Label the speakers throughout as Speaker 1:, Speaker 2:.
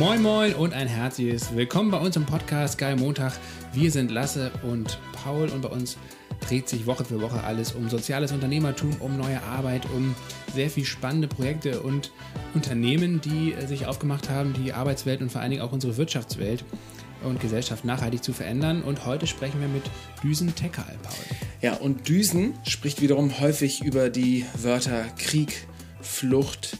Speaker 1: Moin Moin und ein herzliches Willkommen bei uns im Podcast Geil Montag. Wir sind Lasse und Paul und bei uns dreht sich Woche für Woche alles um soziales Unternehmertum, um neue Arbeit, um sehr viel spannende Projekte und Unternehmen, die sich aufgemacht haben, die Arbeitswelt und vor allen Dingen auch unsere Wirtschaftswelt und Gesellschaft nachhaltig zu verändern. Und heute sprechen wir mit Düsen Tekal, Paul.
Speaker 2: Ja, und Düsen spricht wiederum häufig über die Wörter Krieg, Flucht,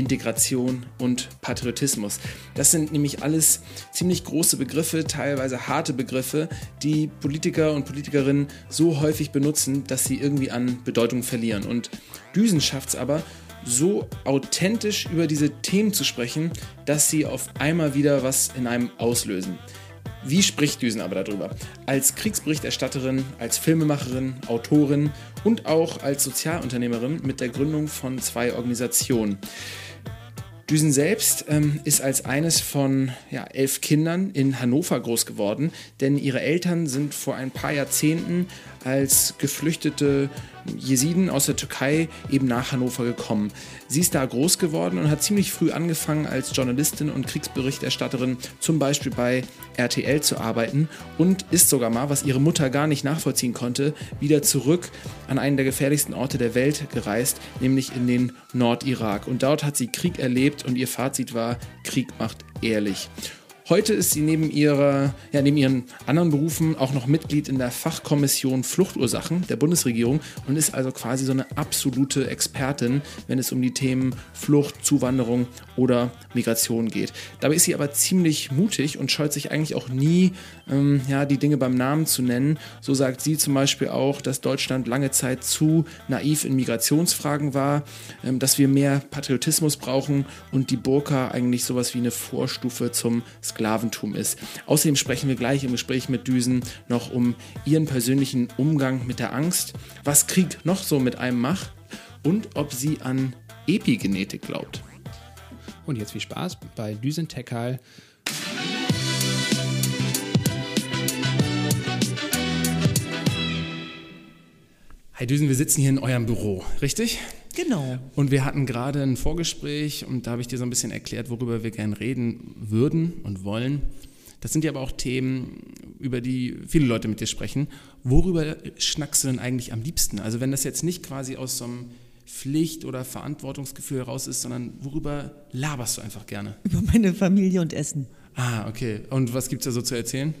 Speaker 2: Integration und Patriotismus. Das sind nämlich alles ziemlich große Begriffe, teilweise harte Begriffe, die Politiker und Politikerinnen so häufig benutzen, dass sie irgendwie an Bedeutung verlieren. Und Düsen schafft es aber, so authentisch über diese Themen zu sprechen, dass sie auf einmal wieder was in einem auslösen. Wie spricht Düsen aber darüber? Als Kriegsberichterstatterin, als Filmemacherin, Autorin und auch als Sozialunternehmerin mit der Gründung von zwei Organisationen. Düsen selbst ähm, ist als eines von ja, elf Kindern in Hannover groß geworden, denn ihre Eltern sind vor ein paar Jahrzehnten als geflüchtete Jesiden aus der Türkei eben nach Hannover gekommen. Sie ist da groß geworden und hat ziemlich früh angefangen, als Journalistin und Kriegsberichterstatterin zum Beispiel bei RTL zu arbeiten und ist sogar mal, was ihre Mutter gar nicht nachvollziehen konnte, wieder zurück an einen der gefährlichsten Orte der Welt gereist, nämlich in den Nordirak. Und dort hat sie Krieg erlebt und ihr Fazit war, Krieg macht ehrlich. Heute ist sie neben, ihrer, ja, neben ihren anderen Berufen auch noch Mitglied in der Fachkommission Fluchtursachen der Bundesregierung und ist also quasi so eine absolute Expertin, wenn es um die Themen Flucht, Zuwanderung oder Migration geht. Dabei ist sie aber ziemlich mutig und scheut sich eigentlich auch nie, ähm, ja, die Dinge beim Namen zu nennen. So sagt sie zum Beispiel auch, dass Deutschland lange Zeit zu naiv in Migrationsfragen war, ähm, dass wir mehr Patriotismus brauchen und die Burka eigentlich sowas wie eine Vorstufe zum Sklaventum Sklaventum ist. Außerdem sprechen wir gleich im Gespräch mit Düsen noch um ihren persönlichen Umgang mit der Angst, was Krieg noch so mit einem macht und ob sie an Epigenetik glaubt.
Speaker 1: Und jetzt viel Spaß bei Düsen Tekal. Hi Düsen, wir sitzen hier in eurem Büro, richtig?
Speaker 3: Genau.
Speaker 1: Und wir hatten gerade ein Vorgespräch und da habe ich dir so ein bisschen erklärt, worüber wir gerne reden würden und wollen. Das sind ja aber auch Themen, über die viele Leute mit dir sprechen. Worüber schnackst du denn eigentlich am liebsten? Also wenn das jetzt nicht quasi aus so einem Pflicht- oder Verantwortungsgefühl heraus ist, sondern worüber laberst du einfach gerne?
Speaker 3: Über meine Familie und Essen.
Speaker 1: Ah, okay. Und was gibt es da so zu erzählen?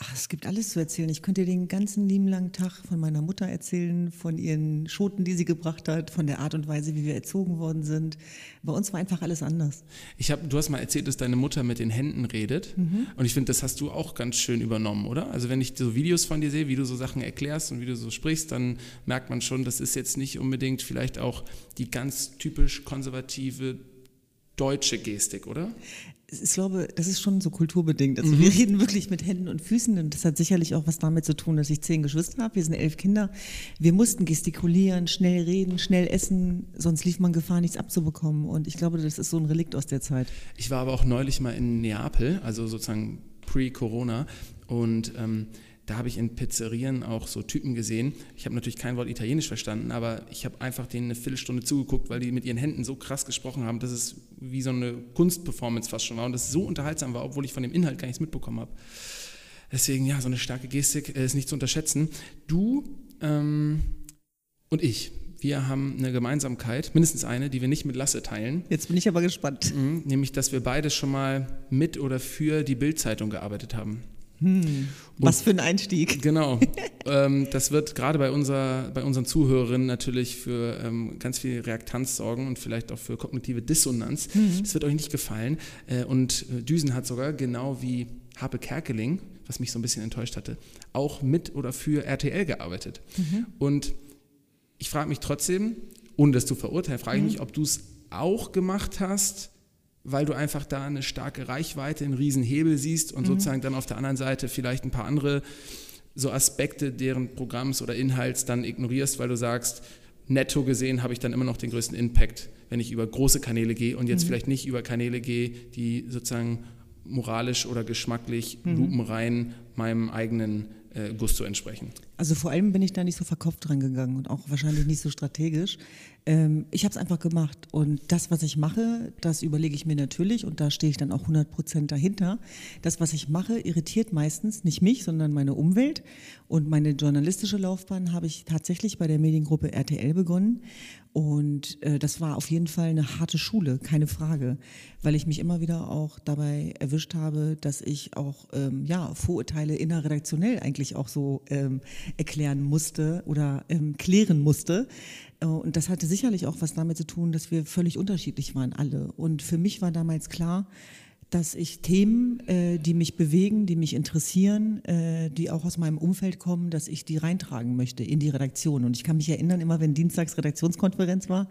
Speaker 3: Ach, es gibt alles zu erzählen. Ich könnte dir den ganzen lieben langen Tag von meiner Mutter erzählen, von ihren Schoten, die sie gebracht hat, von der Art und Weise, wie wir erzogen worden sind. Bei uns war einfach alles anders.
Speaker 1: Ich hab, du hast mal erzählt, dass deine Mutter mit den Händen redet. Mhm. Und ich finde, das hast du auch ganz schön übernommen, oder? Also wenn ich so Videos von dir sehe, wie du so Sachen erklärst und wie du so sprichst, dann merkt man schon, das ist jetzt nicht unbedingt vielleicht auch die ganz typisch konservative deutsche Gestik, oder?
Speaker 3: Ich glaube, das ist schon so kulturbedingt. Also mhm. wir reden wirklich mit Händen und Füßen und das hat sicherlich auch was damit zu tun, dass ich zehn Geschwister habe. Wir sind elf Kinder. Wir mussten gestikulieren, schnell reden, schnell essen, sonst lief man Gefahr, nichts abzubekommen. Und ich glaube, das ist so ein Relikt aus der Zeit.
Speaker 1: Ich war aber auch neulich mal in Neapel, also sozusagen pre-Corona und ähm, da habe ich in Pizzerien auch so Typen gesehen. Ich habe natürlich kein Wort Italienisch verstanden, aber ich habe einfach denen eine Viertelstunde zugeguckt, weil die mit ihren Händen so krass gesprochen haben, dass es wie so eine Kunstperformance fast schon war und das so unterhaltsam war, obwohl ich von dem Inhalt gar nichts mitbekommen habe. Deswegen, ja, so eine starke Gestik äh, ist nicht zu unterschätzen. Du ähm, und ich, wir haben eine Gemeinsamkeit, mindestens eine, die wir nicht mit Lasse teilen.
Speaker 3: Jetzt bin ich aber gespannt.
Speaker 1: Mhm, nämlich, dass wir beide schon mal mit oder für die Bildzeitung gearbeitet haben.
Speaker 3: Hm, was für ein Einstieg.
Speaker 1: Genau. ähm, das wird gerade bei, unser, bei unseren Zuhörerinnen natürlich für ähm, ganz viel Reaktanz sorgen und vielleicht auch für kognitive Dissonanz. Mhm. Das wird euch nicht gefallen. Äh, und äh, Düsen hat sogar, genau wie Harpe Kerkeling, was mich so ein bisschen enttäuscht hatte, auch mit oder für RTL gearbeitet. Mhm. Und ich frage mich trotzdem, ohne das zu verurteilen, frage ich mhm. mich, ob du es auch gemacht hast, weil du einfach da eine starke Reichweite, einen riesen Hebel siehst und mhm. sozusagen dann auf der anderen Seite vielleicht ein paar andere so Aspekte deren Programms oder Inhalts dann ignorierst, weil du sagst, netto gesehen habe ich dann immer noch den größten Impact, wenn ich über große Kanäle gehe und jetzt mhm. vielleicht nicht über Kanäle gehe, die sozusagen moralisch oder geschmacklich mhm. lupenrein meinem eigenen äh, Gusto entsprechen?
Speaker 3: Also vor allem bin ich da nicht so verkopft dran gegangen und auch wahrscheinlich nicht so strategisch. Ähm, ich habe es einfach gemacht und das, was ich mache, das überlege ich mir natürlich und da stehe ich dann auch 100 Prozent dahinter. Das, was ich mache, irritiert meistens nicht mich, sondern meine Umwelt und meine journalistische Laufbahn habe ich tatsächlich bei der Mediengruppe RTL begonnen und äh, das war auf jeden Fall eine harte Schule, keine Frage, weil ich mich immer wieder auch dabei erwischt habe, dass ich auch ähm, ja, Vorurteile innerredaktionell eigentlich auch so ähm, erklären musste oder ähm, klären musste. Äh, und das hatte sicherlich auch was damit zu tun, dass wir völlig unterschiedlich waren, alle. Und für mich war damals klar, dass ich Themen, äh, die mich bewegen, die mich interessieren, äh, die auch aus meinem Umfeld kommen, dass ich die reintragen möchte in die Redaktion. Und ich kann mich erinnern, immer wenn Dienstags Redaktionskonferenz war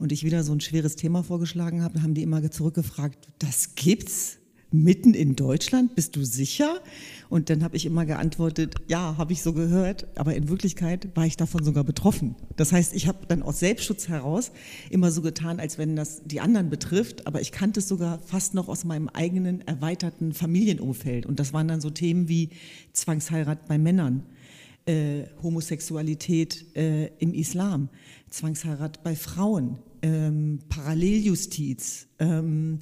Speaker 3: und ich wieder so ein schweres Thema vorgeschlagen habe, haben die immer zurückgefragt, das gibt's? mitten in Deutschland, bist du sicher? Und dann habe ich immer geantwortet, ja, habe ich so gehört, aber in Wirklichkeit war ich davon sogar betroffen. Das heißt, ich habe dann aus Selbstschutz heraus immer so getan, als wenn das die anderen betrifft, aber ich kannte es sogar fast noch aus meinem eigenen erweiterten Familienumfeld. Und das waren dann so Themen wie Zwangsheirat bei Männern, äh, Homosexualität äh, im Islam, Zwangsheirat bei Frauen, ähm, Paralleljustiz, ähm,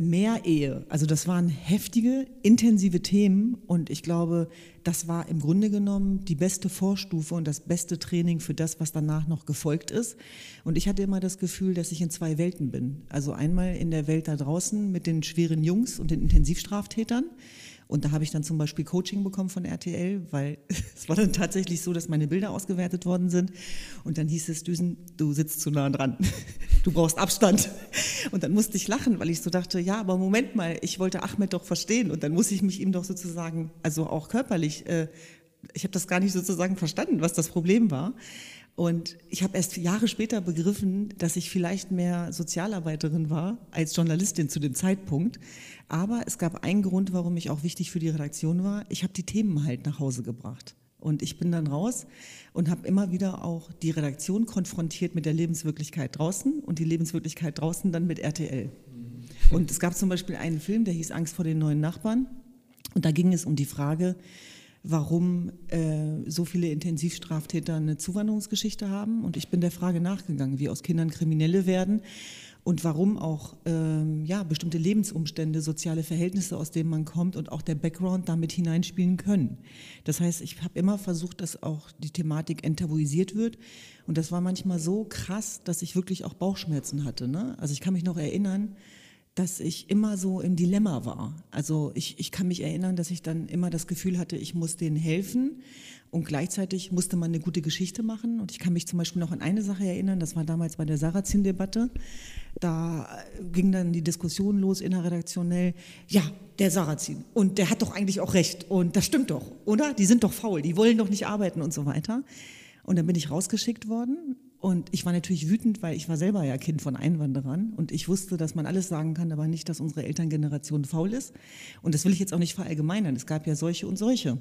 Speaker 3: Mehrehe. Also das waren heftige, intensive Themen und ich glaube, das war im Grunde genommen die beste Vorstufe und das beste Training für das, was danach noch gefolgt ist. Und ich hatte immer das Gefühl, dass ich in zwei Welten bin. Also einmal in der Welt da draußen mit den schweren Jungs und den Intensivstraftätern und da habe ich dann zum Beispiel Coaching bekommen von RTL, weil es war dann tatsächlich so, dass meine Bilder ausgewertet worden sind. Und dann hieß es, Düsen, du sitzt zu nah dran. Du brauchst Abstand. Und dann musste ich lachen, weil ich so dachte, ja, aber Moment mal, ich wollte Ahmed doch verstehen. Und dann muss ich mich ihm doch sozusagen, also auch körperlich, äh, ich habe das gar nicht sozusagen verstanden, was das Problem war. Und ich habe erst Jahre später begriffen, dass ich vielleicht mehr Sozialarbeiterin war als Journalistin zu dem Zeitpunkt. Aber es gab einen Grund, warum ich auch wichtig für die Redaktion war. Ich habe die Themen halt nach Hause gebracht. Und ich bin dann raus und habe immer wieder auch die Redaktion konfrontiert mit der Lebenswirklichkeit draußen und die Lebenswirklichkeit draußen dann mit RTL. Und es gab zum Beispiel einen Film, der hieß Angst vor den neuen Nachbarn. Und da ging es um die Frage, warum äh, so viele Intensivstraftäter eine Zuwanderungsgeschichte haben. Und ich bin der Frage nachgegangen, wie aus Kindern Kriminelle werden und warum auch ähm, ja, bestimmte Lebensumstände, soziale Verhältnisse, aus denen man kommt und auch der Background damit hineinspielen können. Das heißt, ich habe immer versucht, dass auch die Thematik enttabuisiert wird. Und das war manchmal so krass, dass ich wirklich auch Bauchschmerzen hatte. Ne? Also ich kann mich noch erinnern, dass ich immer so im Dilemma war. Also ich, ich kann mich erinnern, dass ich dann immer das Gefühl hatte, ich muss denen helfen und gleichzeitig musste man eine gute Geschichte machen. Und ich kann mich zum Beispiel noch an eine Sache erinnern, das war damals bei der Sarrazin-Debatte. Da ging dann die Diskussion los innerredaktionell, ja, der Sarrazin und der hat doch eigentlich auch recht und das stimmt doch, oder? Die sind doch faul, die wollen doch nicht arbeiten und so weiter. Und dann bin ich rausgeschickt worden und ich war natürlich wütend, weil ich war selber ja Kind von Einwanderern und ich wusste, dass man alles sagen kann, aber nicht, dass unsere Elterngeneration faul ist. Und das will ich jetzt auch nicht verallgemeinern. Es gab ja solche und solche.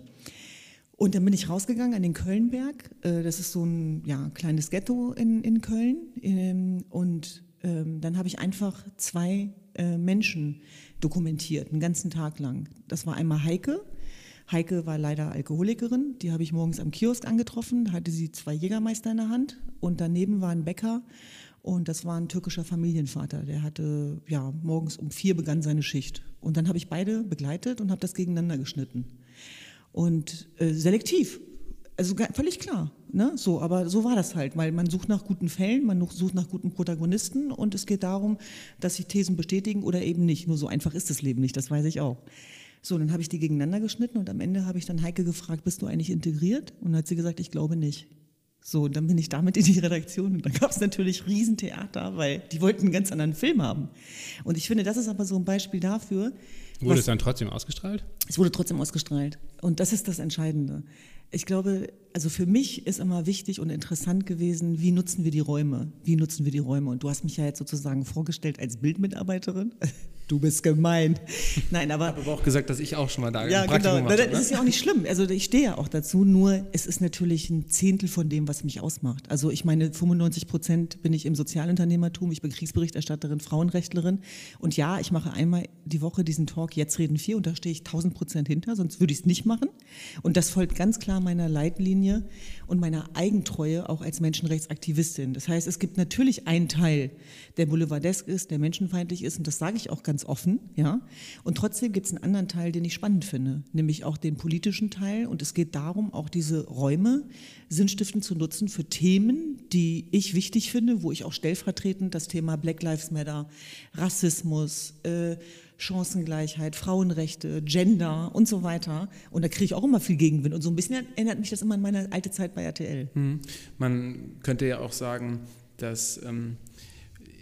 Speaker 3: Und dann bin ich rausgegangen an den Kölnberg. Äh, das ist so ein ja, kleines Ghetto in, in Köln. Ähm, und ähm, dann habe ich einfach zwei äh, Menschen dokumentiert, einen ganzen Tag lang. Das war einmal Heike, Heike war leider Alkoholikerin, die habe ich morgens am Kiosk angetroffen, da hatte sie zwei Jägermeister in der Hand. Und daneben war ein Bäcker. Und das war ein türkischer Familienvater, der hatte, ja, morgens um vier begann seine Schicht. Und dann habe ich beide begleitet und habe das gegeneinander geschnitten. Und äh, selektiv, also völlig klar, ne? so, aber so war das halt, weil man sucht nach guten Fällen, man sucht nach guten Protagonisten und es geht darum, dass sich Thesen bestätigen oder eben nicht, nur so einfach ist das Leben nicht, das weiß ich auch. So, dann habe ich die gegeneinander geschnitten und am Ende habe ich dann Heike gefragt, bist du eigentlich integriert? Und dann hat sie gesagt, ich glaube nicht. So, und dann bin ich damit in die Redaktion und dann gab es natürlich Riesentheater, weil die wollten einen ganz anderen Film haben. Und ich finde, das ist aber so ein Beispiel dafür.
Speaker 1: Wurde es dann trotzdem ausgestrahlt?
Speaker 3: Es wurde trotzdem ausgestrahlt. Und das ist das Entscheidende. Ich glaube, also für mich ist immer wichtig und interessant gewesen, wie nutzen wir die Räume? Wie nutzen wir die Räume? Und du hast mich ja jetzt sozusagen vorgestellt als Bildmitarbeiterin. Du bist gemein. Nein, aber. Ich
Speaker 1: habe aber auch gesagt, dass ich auch schon mal da
Speaker 3: ja, genau. Gemacht das ist ja auch nicht schlimm. Also ich stehe ja auch dazu. Nur es ist natürlich ein Zehntel von dem, was mich ausmacht. Also ich meine, 95 Prozent bin ich im Sozialunternehmertum. Ich bin Kriegsberichterstatterin, Frauenrechtlerin. Und ja, ich mache einmal die Woche diesen Talk Talk Jetzt reden vier und da stehe ich 1000 Prozent hinter, sonst würde ich es nicht machen. Und das folgt ganz klar meiner Leitlinie und meiner Eigentreue auch als Menschenrechtsaktivistin. Das heißt, es gibt natürlich einen Teil, der boulevardesk ist, der menschenfeindlich ist und das sage ich auch ganz offen, ja. Und trotzdem gibt es einen anderen Teil, den ich spannend finde, nämlich auch den politischen Teil und es geht darum, auch diese Räume sinnstiftend zu nutzen für Themen, die ich wichtig finde, wo ich auch stellvertretend das Thema Black Lives Matter, Rassismus, äh, Chancengleichheit, Frauenrechte, Gender und so weiter. Und da kriege ich auch immer viel Gegenwind. Und so ein bisschen erinnert mich das immer an meine alte Zeit bei RTL.
Speaker 1: Hm. Man könnte ja auch sagen, dass ähm,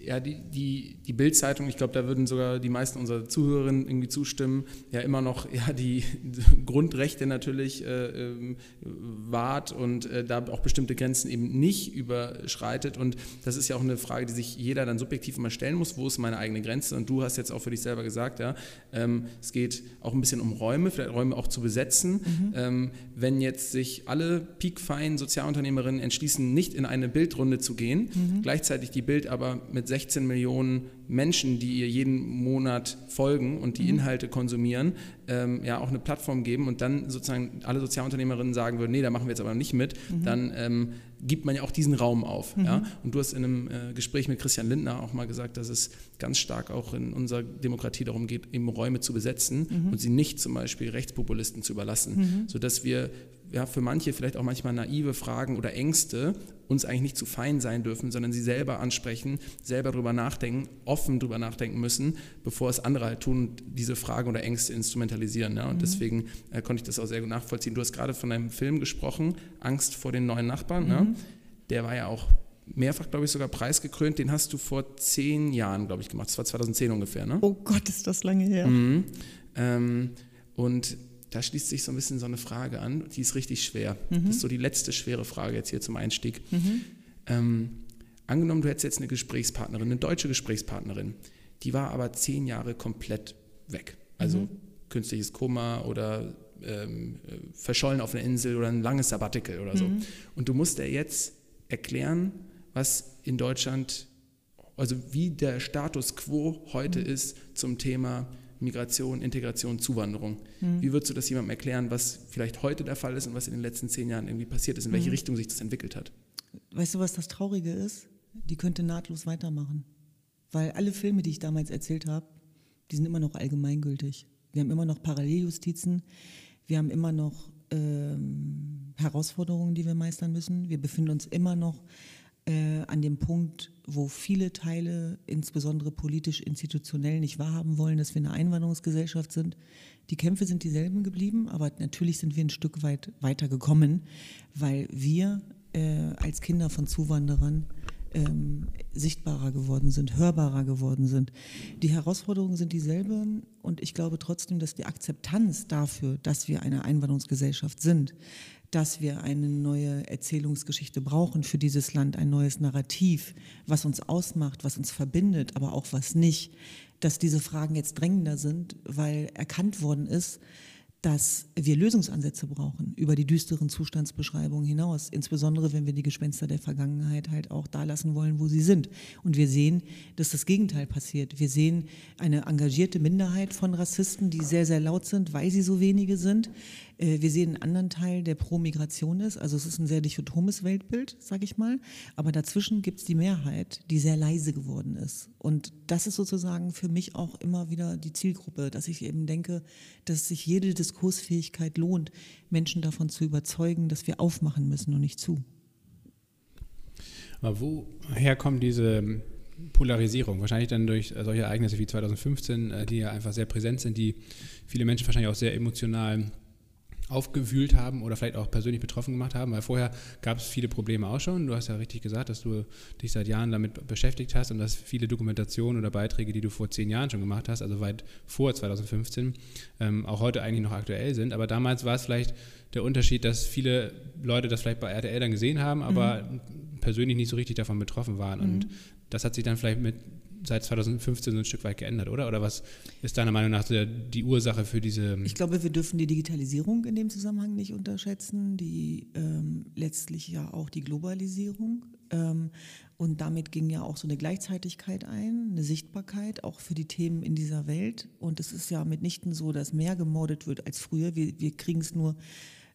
Speaker 1: ja, die, die, die Bild-Zeitung, ich glaube, da würden sogar die meisten unserer Zuhörerinnen irgendwie zustimmen, ja immer noch ja, die Grundrechte natürlich äh, äh, wahrt und äh, da auch bestimmte Grenzen eben nicht überschreitet. Und das ist ja auch eine Frage, die sich jeder dann subjektiv immer stellen muss, wo ist meine eigene Grenze? Und du hast jetzt auch für dich selber gesagt, ja, ähm, es geht auch ein bisschen um Räume, vielleicht Räume auch zu besetzen. Mhm. Ähm, wenn jetzt sich alle peakfeinen Sozialunternehmerinnen entschließen, nicht in eine Bildrunde zu gehen, mhm. gleichzeitig die Bild aber mit 16 Millionen Menschen, die ihr jeden Monat folgen und die mhm. Inhalte konsumieren, ähm, ja auch eine Plattform geben und dann sozusagen alle Sozialunternehmerinnen sagen würden, nee, da machen wir jetzt aber nicht mit, mhm. dann ähm, gibt man ja auch diesen Raum auf. Mhm. Ja? Und du hast in einem äh, Gespräch mit Christian Lindner auch mal gesagt, dass es ganz stark auch in unserer Demokratie darum geht, eben Räume zu besetzen mhm. und sie nicht zum Beispiel Rechtspopulisten zu überlassen, mhm. sodass wir ja, für manche vielleicht auch manchmal naive Fragen oder Ängste uns eigentlich nicht zu fein sein dürfen, sondern sie selber ansprechen, selber darüber nachdenken, offen darüber nachdenken müssen, bevor es andere halt tun und diese Fragen oder Ängste instrumentalisieren. Ja? Und mhm. deswegen äh, konnte ich das auch sehr gut nachvollziehen. Du hast gerade von einem Film gesprochen, Angst vor den neuen Nachbarn. Mhm. Ne? Der war ja auch mehrfach, glaube ich, sogar preisgekrönt. Den hast du vor zehn Jahren, glaube ich, gemacht. Das war 2010 ungefähr. Ne?
Speaker 3: Oh Gott, ist das lange her.
Speaker 1: Mhm. Ähm, und da schließt sich so ein bisschen so eine Frage an, die ist richtig schwer. Mhm. Das ist so die letzte schwere Frage jetzt hier zum Einstieg. Mhm. Ähm, angenommen, du hättest jetzt eine Gesprächspartnerin, eine deutsche Gesprächspartnerin, die war aber zehn Jahre komplett weg. Also mhm. künstliches Koma oder ähm, verschollen auf einer Insel oder ein langes Sabbatical oder so. Mhm. Und du musst ihr jetzt erklären, was in Deutschland, also wie der Status quo heute mhm. ist zum Thema Migration, Integration, Zuwanderung. Mhm. Wie würdest du das jemandem erklären, was vielleicht heute der Fall ist und was in den letzten zehn Jahren irgendwie passiert ist, in welche mhm. Richtung sich das entwickelt hat?
Speaker 3: Weißt du, was das Traurige ist? Die könnte nahtlos weitermachen. Weil alle Filme, die ich damals erzählt habe, die sind immer noch allgemeingültig. Wir haben immer noch Paralleljustizen, wir haben immer noch ähm, Herausforderungen, die wir meistern müssen. Wir befinden uns immer noch äh, an dem Punkt, wo viele Teile, insbesondere politisch, institutionell, nicht wahrhaben wollen, dass wir eine Einwanderungsgesellschaft sind. Die Kämpfe sind dieselben geblieben, aber natürlich sind wir ein Stück weit weitergekommen, weil wir äh, als Kinder von Zuwanderern ähm, sichtbarer geworden sind, hörbarer geworden sind. Die Herausforderungen sind dieselben und ich glaube trotzdem, dass die Akzeptanz dafür, dass wir eine Einwanderungsgesellschaft sind, dass wir eine neue Erzählungsgeschichte brauchen für dieses Land, ein neues Narrativ, was uns ausmacht, was uns verbindet, aber auch was nicht, dass diese Fragen jetzt drängender sind, weil erkannt worden ist, dass wir Lösungsansätze brauchen über die düsteren Zustandsbeschreibungen hinaus, insbesondere wenn wir die Gespenster der Vergangenheit halt auch da lassen wollen, wo sie sind. Und wir sehen, dass das Gegenteil passiert. Wir sehen eine engagierte Minderheit von Rassisten, die sehr, sehr laut sind, weil sie so wenige sind. Äh, wir sehen einen anderen Teil, der pro Migration ist. Also es ist ein sehr dichotomes Weltbild, sage ich mal. Aber dazwischen gibt es die Mehrheit, die sehr leise geworden ist. Und das ist sozusagen für mich auch immer wieder die Zielgruppe, dass ich eben denke, dass sich jede Diskursfähigkeit lohnt, Menschen davon zu überzeugen, dass wir aufmachen müssen und nicht zu.
Speaker 4: Aber woher kommt diese Polarisierung? Wahrscheinlich dann durch solche Ereignisse wie 2015, äh, die ja einfach sehr präsent sind, die viele Menschen wahrscheinlich auch sehr emotional aufgewühlt haben oder vielleicht auch persönlich betroffen gemacht haben, weil vorher gab es viele Probleme auch schon. Du hast ja richtig gesagt, dass du dich seit Jahren damit beschäftigt hast und dass viele Dokumentationen oder Beiträge, die du vor zehn Jahren schon gemacht hast, also weit vor 2015, ähm, auch heute eigentlich noch aktuell sind. Aber damals war es vielleicht der Unterschied, dass viele Leute das vielleicht bei RTL dann gesehen haben, aber mhm. persönlich nicht so richtig davon betroffen waren. Mhm. Und das hat sich dann vielleicht mit seit 2015 so ein Stück weit geändert, oder? Oder was ist deiner Meinung nach die Ursache für diese?
Speaker 3: Ich glaube, wir dürfen die Digitalisierung in dem Zusammenhang nicht unterschätzen, die ähm, letztlich ja auch die Globalisierung Ähm, und damit ging ja auch so eine Gleichzeitigkeit ein, eine Sichtbarkeit auch für die Themen in dieser Welt. Und es ist ja mitnichten so, dass mehr gemordet wird als früher. Wir, wir kriegen es nur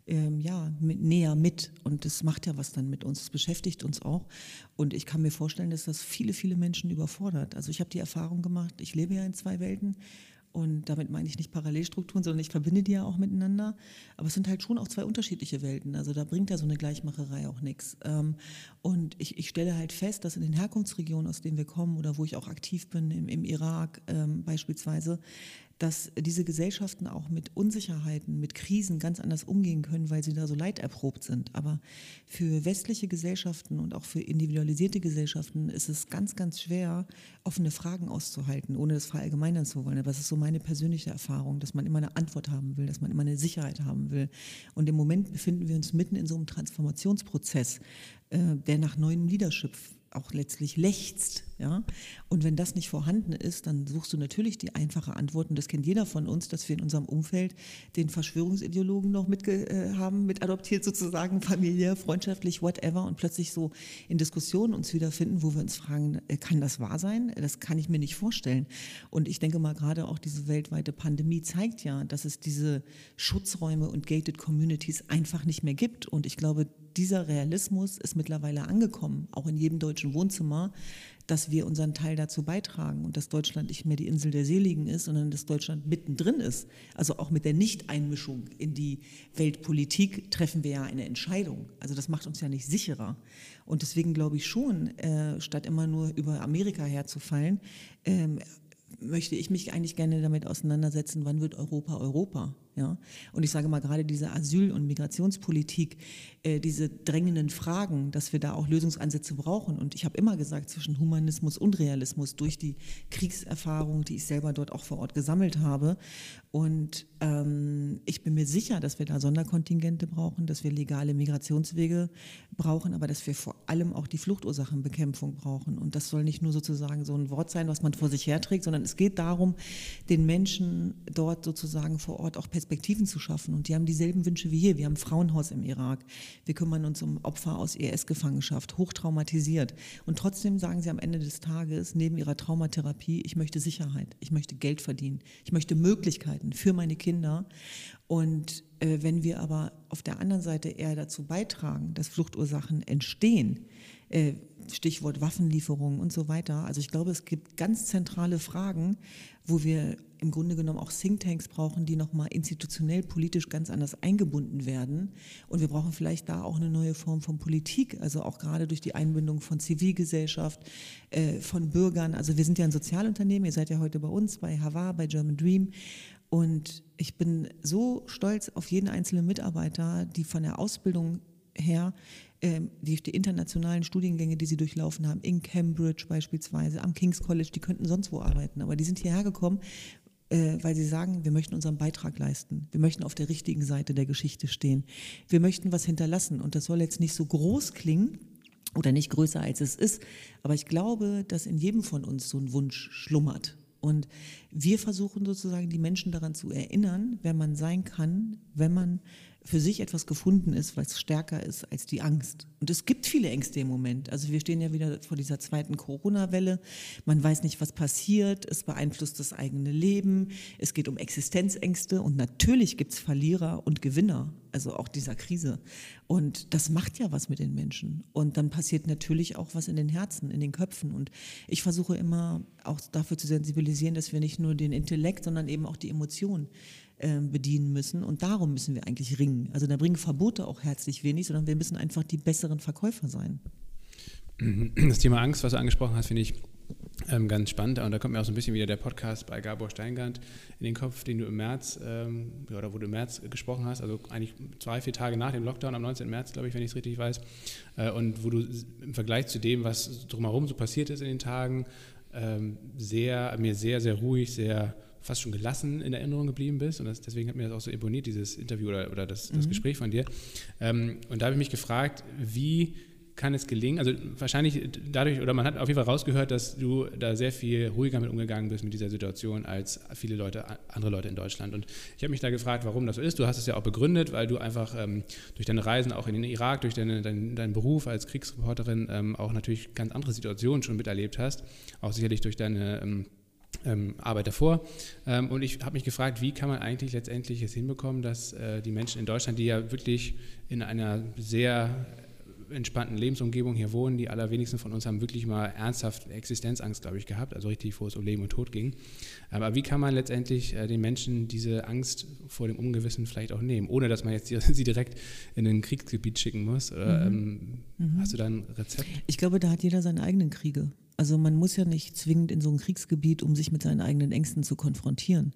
Speaker 3: ähm, ja, mit, näher mit. Und das macht ja was dann mit uns. Das beschäftigt uns auch. Und ich kann mir vorstellen, dass das viele, viele Menschen überfordert. Also ich habe die Erfahrung gemacht, ich lebe ja in zwei Welten und damit meine ich nicht Parallelstrukturen, sondern ich verbinde die ja auch miteinander. Aber es sind halt schon auch zwei unterschiedliche Welten. Also da bringt ja so eine Gleichmacherei auch nichts. Ähm, und ich, ich stelle halt fest, dass in den Herkunftsregionen, aus denen wir kommen oder wo ich auch aktiv bin, im, im Irak ähm, beispielsweise, dass diese Gesellschaften auch mit Unsicherheiten, mit Krisen ganz anders umgehen können, weil sie da so leiterprobt sind. Aber für westliche Gesellschaften und auch für individualisierte Gesellschaften ist es ganz, ganz schwer, offene Fragen auszuhalten, ohne das verallgemeinern zu wollen. Aber es ist so meine persönliche Erfahrung, dass man immer eine Antwort haben will, dass man immer eine Sicherheit haben will. Und im Moment befinden wir uns mitten in so einem Transformationsprozess, äh, der nach neuem Leadership auch letztlich lechzt. Ja? Und wenn das nicht vorhanden ist, dann suchst du natürlich die einfache Antwort. Und das kennt jeder von uns, dass wir in unserem Umfeld den Verschwörungsideologen noch mit äh, haben, mit adoptiert sozusagen, Familie, freundschaftlich, whatever. Und plötzlich so in Diskussionen uns wiederfinden, wo wir uns fragen, äh, kann das wahr sein? Das kann ich mir nicht vorstellen. Und ich denke mal, gerade auch diese weltweite Pandemie zeigt ja, dass es diese Schutzräume und gated Communities einfach nicht mehr gibt. Und ich glaube, dieser Realismus ist mittlerweile angekommen, auch in jedem deutschen Wohnzimmer, dass wir unseren Teil dazu beitragen und dass Deutschland nicht mehr die Insel der Seligen ist, sondern dass Deutschland mittendrin ist. Also auch mit der Nichteinmischung in die Weltpolitik treffen wir ja eine Entscheidung. Also das macht uns ja nicht sicherer. Und deswegen glaube ich schon, äh, statt immer nur über Amerika herzufallen, ähm, möchte ich mich eigentlich gerne damit auseinandersetzen, wann wird Europa Europa? Ja? Und ich sage mal gerade diese Asyl- und Migrationspolitik, äh, diese drängenden Fragen, dass wir da auch Lösungsansätze brauchen. Und ich habe immer gesagt, zwischen Humanismus und Realismus durch die Kriegserfahrung, die ich selber dort auch vor Ort gesammelt habe. Und ähm, ich bin mir sicher, dass wir da Sonderkontingente brauchen, dass wir legale Migrationswege brauchen, aber dass wir vor allem auch die Fluchtursachenbekämpfung brauchen. Und das soll nicht nur sozusagen so ein Wort sein, was man vor sich herträgt, sondern es geht darum, den Menschen dort sozusagen vor Ort auch Perspektiven zu schaffen. Und die haben dieselben Wünsche wie hier. Wir haben ein Frauenhaus im Irak. Wir kümmern uns um Opfer aus IS-Gefangenschaft, hochtraumatisiert. Und trotzdem sagen sie am Ende des Tages, neben ihrer Traumatherapie, ich möchte Sicherheit, ich möchte Geld verdienen, ich möchte Möglichkeiten für meine Kinder. Und äh, wenn wir aber auf der anderen Seite eher dazu beitragen, dass Fluchtursachen entstehen, äh, Stichwort Waffenlieferungen und so weiter. Also ich glaube, es gibt ganz zentrale Fragen, wo wir im Grunde genommen auch Thinktanks brauchen, die nochmal institutionell politisch ganz anders eingebunden werden. Und wir brauchen vielleicht da auch eine neue Form von Politik, also auch gerade durch die Einbindung von Zivilgesellschaft, äh, von Bürgern. Also wir sind ja ein Sozialunternehmen, ihr seid ja heute bei uns, bei Hava, bei German Dream. Und ich bin so stolz auf jeden einzelnen Mitarbeiter, die von der Ausbildung her ähm, die, die, internationalen Studiengänge, die sie durchlaufen haben, in Cambridge beispielsweise, am King's College, die könnten sonst wo arbeiten. Aber die sind hierher gekommen, äh, weil sie sagen, wir möchten unseren Beitrag leisten. Wir möchten auf der richtigen Seite der Geschichte stehen. Wir möchten was hinterlassen. Und das soll jetzt nicht so groß klingen, oder nicht größer als es ist. Aber ich glaube, dass in jedem von uns so ein Wunsch schlummert. Und wir versuchen sozusagen die Menschen daran zu erinnern, wer man sein kann, wenn man für sich etwas gefunden ist, was stärker ist als die Angst. Und es gibt viele Ängste im Moment. Also wir stehen ja wieder vor dieser zweiten Corona-Welle. Man weiß nicht, was passiert. Es beeinflusst das eigene Leben. Es geht um Existenzängste. Und natürlich gibt's Verlierer und Gewinner, also auch dieser Krise. Und das macht ja was mit den Menschen. Und dann passiert natürlich auch was in den Herzen, in den Köpfen. Und ich versuche immer auch dafür zu sensibilisieren, dass wir nicht nur den Intellekt, sondern eben auch die Emotionen äh, bedienen müssen. Und darum müssen wir eigentlich ringen. Also da bringen Verbote auch herzlich wenig, sondern wir müssen einfach die besseren Verkäufer sein.
Speaker 4: Das Thema Angst, was du angesprochen hast, finde ich ähm, ganz spannend. Und da kommt mir auch so ein bisschen wieder der Podcast bei Gabor Steingart in den Kopf, den du im März, ähm, oder wo du im März gesprochen hast, also eigentlich zwei, vier Tage nach dem Lockdown, am 19. März, glaube ich, wenn ich es richtig weiß. Äh, und wo du im Vergleich zu dem, was drumherum so passiert ist in den Tagen, ähm, sehr, mir sehr, sehr ruhig, sehr fast schon gelassen in Erinnerung geblieben bist. Und das, deswegen hat mir das auch so imponiert, dieses Interview oder, oder das, das mhm. Gespräch von dir. Ähm, und da habe ich mich gefragt, wie kann es gelingen? Also wahrscheinlich dadurch, oder man hat auf jeden Fall rausgehört, dass du da sehr viel ruhiger mit umgegangen bist mit dieser Situation als viele Leute, andere Leute in Deutschland. Und ich habe mich da gefragt, warum das so ist. Du hast es ja auch begründet, weil du einfach ähm, durch deine Reisen auch in den Irak, durch deine, dein, deinen Beruf als Kriegsreporterin ähm, auch natürlich ganz andere Situationen schon miterlebt hast. Auch sicherlich durch deine ähm, ähm, Arbeit davor. Ähm, und ich habe mich gefragt, wie kann man eigentlich letztendlich es hinbekommen, dass äh, die Menschen in Deutschland, die ja wirklich in einer sehr entspannten Lebensumgebung hier wohnen. Die allerwenigsten von uns haben wirklich mal ernsthaft Existenzangst, glaube ich, gehabt, also richtig, wo es um Leben und Tod ging. Aber wie kann man letztendlich äh, den Menschen diese Angst vor dem Ungewissen vielleicht auch nehmen, ohne dass man jetzt sie direkt in ein Kriegsgebiet schicken muss? Oder, mhm. Ähm, mhm. Hast du da ein Rezept?
Speaker 3: Ich glaube, da hat jeder seine eigenen Kriege. Also man muss ja nicht zwingend in so ein Kriegsgebiet, um sich mit seinen eigenen Ängsten zu konfrontieren,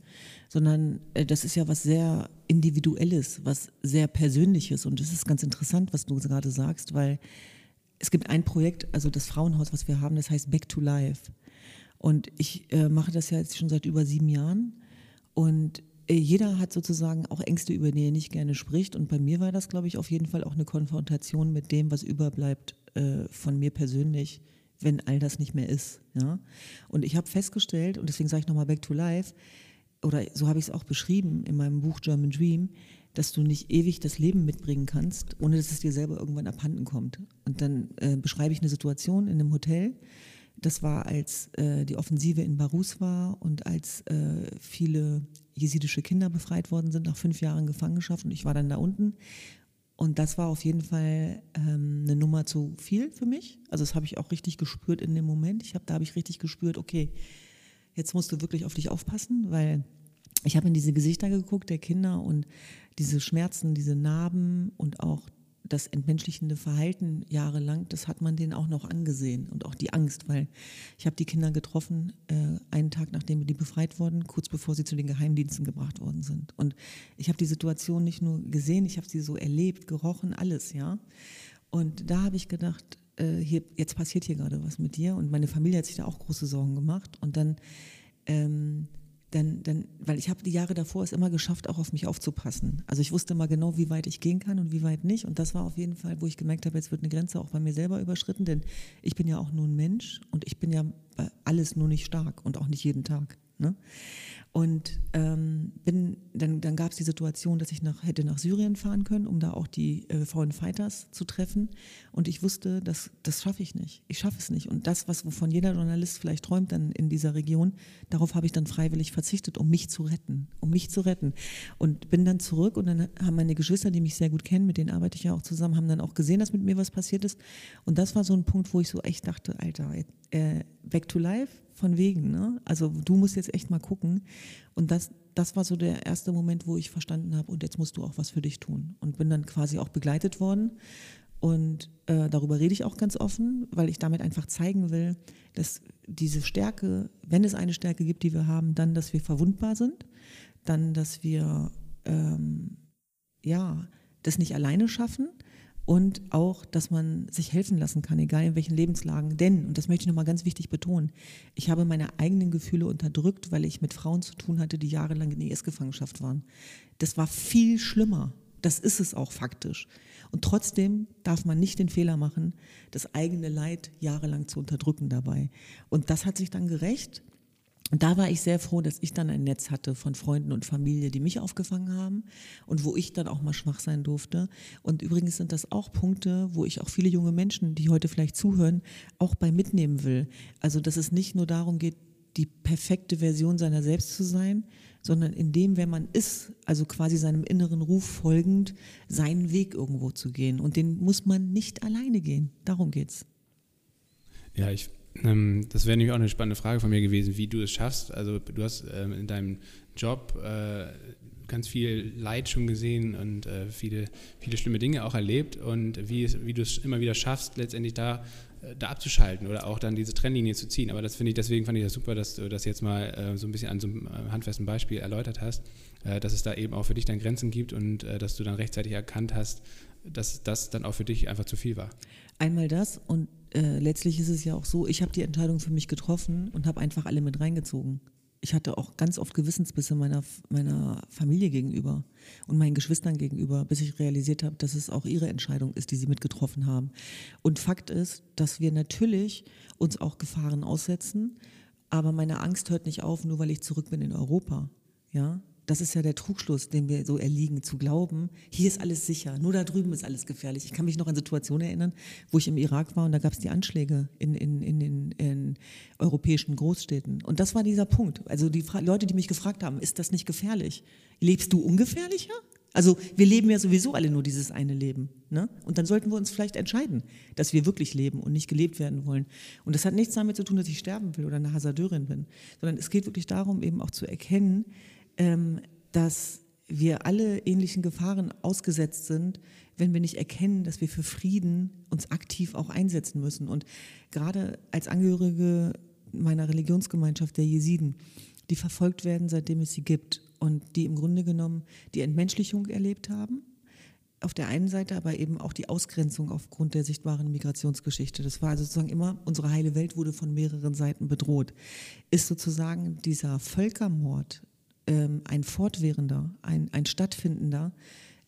Speaker 3: sondern äh, das ist ja was sehr Individuelles, was sehr Persönliches. Und es ist ganz interessant, was du gerade sagst, weil es gibt ein Projekt, also das Frauenhaus, was wir haben, das heißt Back to Life. Und ich äh, mache das ja jetzt schon seit über sieben Jahren. Und äh, jeder hat sozusagen auch Ängste, über die er nicht gerne spricht. Und bei mir war das, glaube ich, auf jeden Fall auch eine Konfrontation mit dem, was überbleibt von mir persönlich wenn all das nicht mehr ist. Ja? Und ich habe festgestellt, und deswegen sage ich nochmal Back to Life, oder so habe ich es auch beschrieben in meinem Buch German Dream, dass du nicht ewig das Leben mitbringen kannst, ohne dass es dir selber irgendwann abhanden kommt. Und dann äh, beschreibe ich eine Situation in einem Hotel. Das war, als äh, die Offensive in Barus war und als äh, viele jesidische Kinder befreit worden sind nach fünf Jahren Gefangenschaft. Und ich war dann da unten und das war auf jeden Fall ähm, eine Nummer zu viel für mich. Also das habe ich auch richtig gespürt in dem Moment. Ich hab, da habe ich richtig gespürt, okay, jetzt musst du wirklich auf dich aufpassen, weil ich habe in diese Gesichter geguckt der Kinder und diese Schmerzen, diese Narben und auch das entmenschlichende Verhalten jahrelang, das hat man denen auch noch angesehen und auch die Angst, weil ich habe die Kinder getroffen, äh, einen Tag nachdem die befreit wurden, kurz bevor sie zu den Geheimdiensten gebracht worden sind. Und ich habe die Situation nicht nur gesehen, ich habe sie so erlebt, gerochen, alles, ja. Und da habe ich gedacht, äh, hier, jetzt passiert hier gerade was mit dir und meine Familie hat sich da auch große Sorgen gemacht und dann ähm, dann, dann, weil ich habe die Jahre davor es immer geschafft, auch auf mich aufzupassen. Also ich wusste immer genau, wie weit ich gehen kann und wie weit nicht. Und das war auf jeden Fall, wo ich gemerkt habe, jetzt wird eine Grenze auch bei mir selber überschritten, denn ich bin ja auch nur ein Mensch und ich bin ja alles nur nicht stark und auch nicht jeden Tag. Ne? Und ähm, bin, dann, dann gab es die Situation, dass ich nach, hätte nach Syrien fahren können, um da auch die äh, Foreign Fighters zu treffen. Und ich wusste, dass, das schaffe ich nicht. Ich schaffe es nicht. Und das, was wovon jeder Journalist vielleicht träumt dann in dieser Region, darauf habe ich dann freiwillig verzichtet, um mich zu retten. Um mich zu retten. Und bin dann zurück und dann haben meine Geschwister, die mich sehr gut kennen, mit denen arbeite ich ja auch zusammen, haben dann auch gesehen, dass mit mir was passiert ist. Und das war so ein Punkt, wo ich so echt dachte, Alter, äh, back to life, von wegen. Ne? Also du musst jetzt echt mal gucken. Und das, das war so der erste Moment, wo ich verstanden habe, und jetzt musst du auch was für dich tun. Und bin dann quasi auch begleitet worden. Und äh, darüber rede ich auch ganz offen, weil ich damit einfach zeigen will, dass diese Stärke, wenn es eine Stärke gibt, die wir haben, dann, dass wir verwundbar sind, dann, dass wir ähm, ja das nicht alleine schaffen, und auch, dass man sich helfen lassen kann, egal in welchen Lebenslagen. Denn, und das möchte ich nochmal ganz wichtig betonen, ich habe meine eigenen Gefühle unterdrückt, weil ich mit Frauen zu tun hatte, die jahrelang in IS-Gefangenschaft waren. Das war viel schlimmer. Das ist es auch faktisch. Und trotzdem darf man nicht den Fehler machen, das eigene Leid jahrelang zu unterdrücken dabei. Und das hat sich dann gerecht. Und da war ich sehr froh, dass ich dann ein Netz hatte von Freunden und Familie, die mich aufgefangen haben und wo ich dann auch mal schwach sein durfte. Und übrigens sind das auch Punkte, wo ich auch viele junge Menschen, die heute vielleicht zuhören, auch bei mitnehmen will. Also, dass es nicht nur darum geht, die perfekte Version seiner selbst zu sein, sondern in dem, wer man ist, also quasi seinem inneren Ruf folgend, seinen Weg irgendwo zu gehen. Und den muss man nicht alleine gehen. Darum geht's.
Speaker 4: Ja, ich das wäre nämlich auch eine spannende Frage von mir gewesen, wie du es schaffst. Also du hast ähm, in deinem Job äh, ganz viel Leid schon gesehen und äh, viele, viele schlimme Dinge auch erlebt und wie, es, wie du es immer wieder schaffst, letztendlich da, äh, da abzuschalten oder auch dann diese Trennlinie zu ziehen. Aber das finde ich, deswegen fand ich das super, dass du das jetzt mal äh, so ein bisschen an so einem äh, handfesten Beispiel erläutert hast, äh, dass es da eben auch für dich dann Grenzen gibt und dass du dann rechtzeitig erkannt hast, dass das dann auch für dich einfach zu viel war.
Speaker 3: Einmal das und äh, letztlich ist es ja auch so, ich habe die Entscheidung für mich getroffen und habe einfach alle mit reingezogen. Ich hatte auch ganz oft Gewissensbisse meiner, meiner Familie gegenüber und meinen Geschwistern gegenüber, bis ich realisiert habe, dass es auch ihre Entscheidung ist, die sie mitgetroffen haben. Und Fakt ist, dass wir natürlich uns auch Gefahren aussetzen, aber meine Angst hört nicht auf, nur weil ich zurück bin in Europa. Ja, das ist ja der Trugschluss, den wir so erliegen, zu glauben, hier ist alles sicher, nur da drüben ist alles gefährlich. Ich kann mich noch an Situationen erinnern, wo ich im Irak war und da gab es die Anschläge in, in, in, in, in europäischen Großstädten. Und das war dieser Punkt. Also die Fra Leute, die mich gefragt haben, ist das nicht gefährlich? Lebst du ungefährlicher? Also wir leben ja sowieso alle nur dieses eine Leben. Ne? Und dann sollten wir uns vielleicht entscheiden, dass wir wirklich leben und nicht gelebt werden wollen. Und das hat nichts damit zu tun, dass ich sterben will oder eine Hasardeurin bin, sondern es geht wirklich darum, eben auch zu erkennen, ähm, dass wir alle ähnlichen Gefahren ausgesetzt sind, wenn wir nicht erkennen, dass wir für Frieden uns aktiv auch einsetzen müssen. Und gerade als Angehörige meiner Religionsgemeinschaft der Jesiden, die verfolgt werden, seitdem es sie gibt und die im Grunde genommen die Entmenschlichung erlebt haben, auf der einen Seite aber eben auch die Ausgrenzung aufgrund der sichtbaren Migrationsgeschichte. Das war also sozusagen immer, unsere heile Welt wurde von mehreren Seiten bedroht. Ist sozusagen dieser Völkermord ähm, ein fortwährender, ein, ein stattfindender,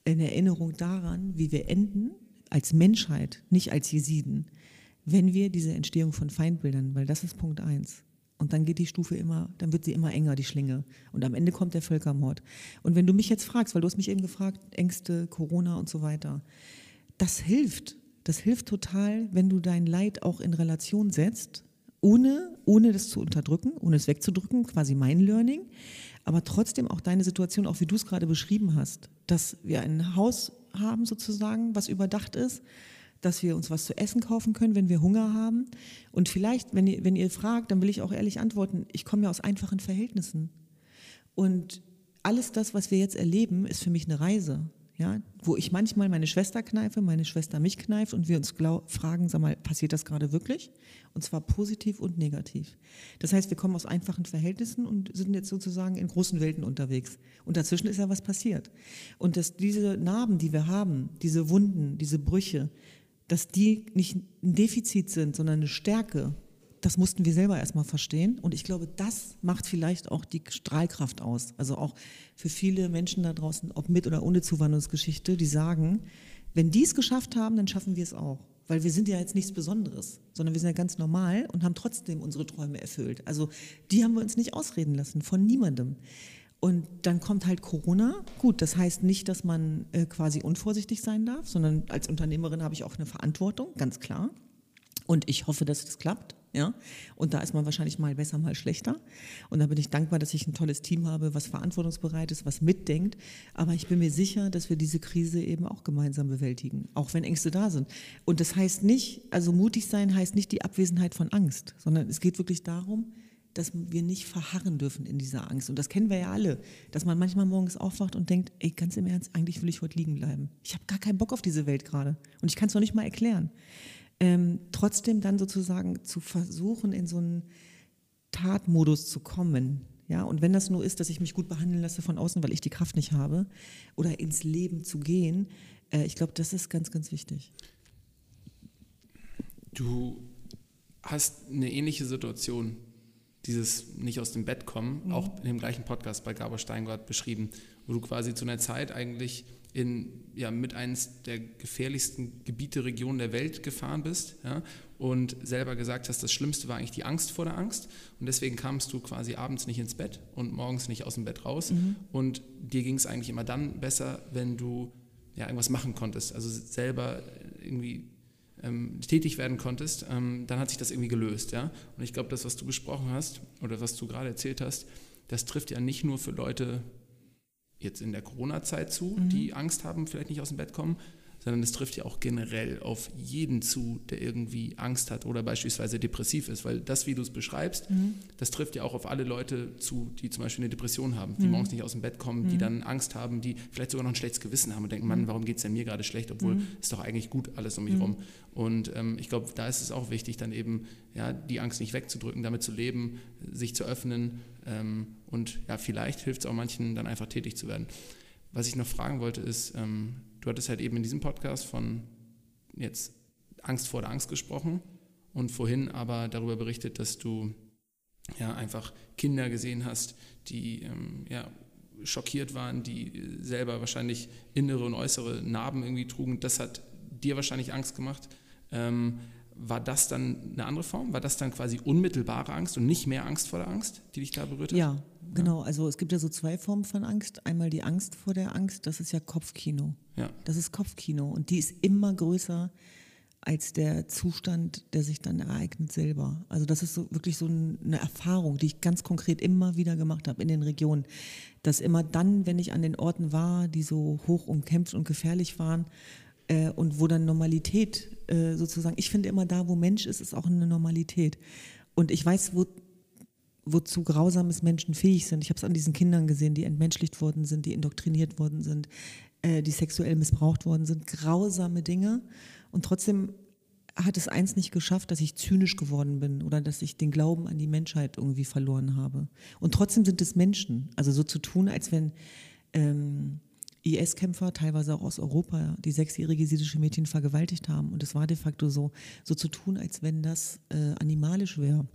Speaker 3: in Erinnerung daran, wie wir enden als Menschheit, nicht als Jesiden, wenn wir diese Entstehung von Feindbildern, weil das ist Punkt eins. Und dann geht die Stufe immer, dann wird sie immer enger, die Schlinge. Und am Ende kommt der Völkermord. Und wenn du mich jetzt fragst, weil du hast mich eben gefragt, Ängste, Corona und so weiter, das hilft. Das hilft total, wenn du dein Leid auch in Relation setzt, ohne, ohne das zu unterdrücken, ohne es wegzudrücken, quasi mein Learning aber trotzdem auch deine Situation, auch wie du es gerade beschrieben hast, dass wir ein Haus haben sozusagen, was überdacht ist, dass wir uns was zu essen kaufen können, wenn wir Hunger haben. Und vielleicht, wenn ihr, wenn ihr fragt, dann will ich auch ehrlich antworten, ich komme ja aus einfachen Verhältnissen. Und alles das, was wir jetzt erleben, ist für mich eine Reise ja, wo ich manchmal meine Schwester kneife, meine Schwester mich kneift und wir uns fragen, sag mal, passiert das gerade wirklich? Und zwar positiv und negativ. Das heißt, wir kommen aus einfachen Verhältnissen und sind jetzt sozusagen in großen Welten unterwegs. Und dazwischen ist ja was passiert. Und dass diese Narben, die wir haben, diese Wunden, diese Brüche, dass die nicht ein Defizit sind, sondern eine Stärke, das mussten wir selber erstmal verstehen. Und ich glaube, das macht vielleicht auch die Strahlkraft aus. Also auch für viele Menschen da draußen, ob mit oder ohne Zuwanderungsgeschichte, die sagen, wenn die es geschafft haben, dann schaffen wir es auch. Weil wir sind ja jetzt nichts Besonderes, sondern wir sind ja ganz normal und haben trotzdem unsere Träume erfüllt. Also die haben wir uns nicht ausreden lassen, von niemandem. Und dann kommt halt Corona. Gut, das heißt nicht, dass man äh, quasi unvorsichtig sein darf, sondern als Unternehmerin habe ich auch eine Verantwortung, ganz klar. Und ich hoffe, dass das klappt. Ja? Und da ist man wahrscheinlich mal besser, mal schlechter. Und da bin ich dankbar, dass ich ein tolles Team habe, was verantwortungsbereit ist, was mitdenkt. Aber ich bin mir sicher, dass wir diese Krise eben auch gemeinsam bewältigen, auch wenn Ängste da sind. Und das heißt nicht, also mutig sein heißt nicht die Abwesenheit von Angst, sondern es geht wirklich darum, dass wir nicht verharren dürfen in dieser Angst. Und das kennen wir ja alle, dass man manchmal morgens aufwacht und denkt, ey, ganz im Ernst, eigentlich will ich heute liegen bleiben. Ich habe gar keinen Bock auf diese Welt gerade. Und ich kann es noch nicht mal erklären ähm, trotzdem dann sozusagen zu versuchen, in so einen Tatmodus zu kommen. Ja, und wenn das nur ist, dass ich mich gut behandeln lasse von außen, weil ich die Kraft nicht habe, oder ins Leben zu gehen, äh, ich glaube, das ist ganz, ganz wichtig.
Speaker 1: Du hast eine ähnliche Situation, dieses nicht aus dem Bett kommen, mhm. auch in dem gleichen Podcast bei Gabor Steingart beschrieben, wo du quasi zu einer Zeit eigentlich in ja, mit eines der gefährlichsten Gebiete, Regionen der Welt gefahren bist ja, und selber gesagt hast, das Schlimmste war eigentlich die Angst vor der Angst und deswegen kamst du quasi abends nicht ins Bett und morgens nicht aus dem Bett raus mhm. und dir ging es eigentlich immer dann besser, wenn du ja, irgendwas machen konntest, also selber irgendwie ähm, tätig werden konntest, ähm, dann hat sich das irgendwie gelöst. Ja? Und ich glaube, das, was du besprochen hast oder was du gerade erzählt hast, das trifft ja nicht nur für Leute, jetzt in der Corona-Zeit zu, mhm. die Angst haben, vielleicht nicht aus dem Bett kommen, sondern es trifft ja auch generell auf jeden zu, der irgendwie Angst hat oder beispielsweise depressiv ist. Weil das, wie du es beschreibst, mhm. das trifft ja auch auf alle Leute zu, die zum Beispiel eine Depression haben, die mhm. morgens nicht aus dem Bett kommen, die mhm. dann Angst haben, die vielleicht sogar noch ein schlechtes Gewissen haben und denken, Mann, mhm. warum geht es denn mir gerade schlecht, obwohl mhm. ist doch eigentlich gut alles um mich rum. Und ähm, ich glaube, da ist es auch wichtig, dann eben ja, die Angst nicht wegzudrücken, damit zu leben, sich zu öffnen ähm, und ja, vielleicht hilft es auch manchen, dann einfach tätig zu werden. Was ich noch fragen wollte, ist, ähm, du hattest halt eben in diesem Podcast von jetzt Angst vor der Angst gesprochen und vorhin aber darüber berichtet, dass du ja einfach Kinder gesehen hast, die ähm, ja, schockiert waren, die selber wahrscheinlich innere und äußere Narben irgendwie trugen. Das hat dir wahrscheinlich Angst gemacht. Ähm, war das dann eine andere Form? War das dann quasi unmittelbare Angst und nicht mehr Angst vor der Angst, die dich da berührt hat?
Speaker 3: Ja, genau. Also es gibt ja so zwei Formen von Angst. Einmal die Angst vor der Angst, das ist ja Kopfkino.
Speaker 1: Ja.
Speaker 3: Das ist Kopfkino und die ist immer größer als der Zustand, der sich dann ereignet selber. Also das ist so wirklich so eine Erfahrung, die ich ganz konkret immer wieder gemacht habe in den Regionen, dass immer dann, wenn ich an den Orten war, die so hoch umkämpft und gefährlich waren, äh, und wo dann Normalität äh, sozusagen, ich finde immer da, wo Mensch ist, ist auch eine Normalität. Und ich weiß, wo, wozu grausames Menschen fähig sind. Ich habe es an diesen Kindern gesehen, die entmenschlicht worden sind, die indoktriniert worden sind, äh, die sexuell missbraucht worden sind. Grausame Dinge. Und trotzdem hat es eins nicht geschafft, dass ich zynisch geworden bin oder dass ich den Glauben an die Menschheit irgendwie verloren habe. Und trotzdem sind es Menschen. Also so zu tun, als wenn ähm, IS-Kämpfer, teilweise auch aus Europa, die sechsjährige jesidische Mädchen vergewaltigt haben. Und es war de facto so, so zu tun, als wenn das äh, animalisch wäre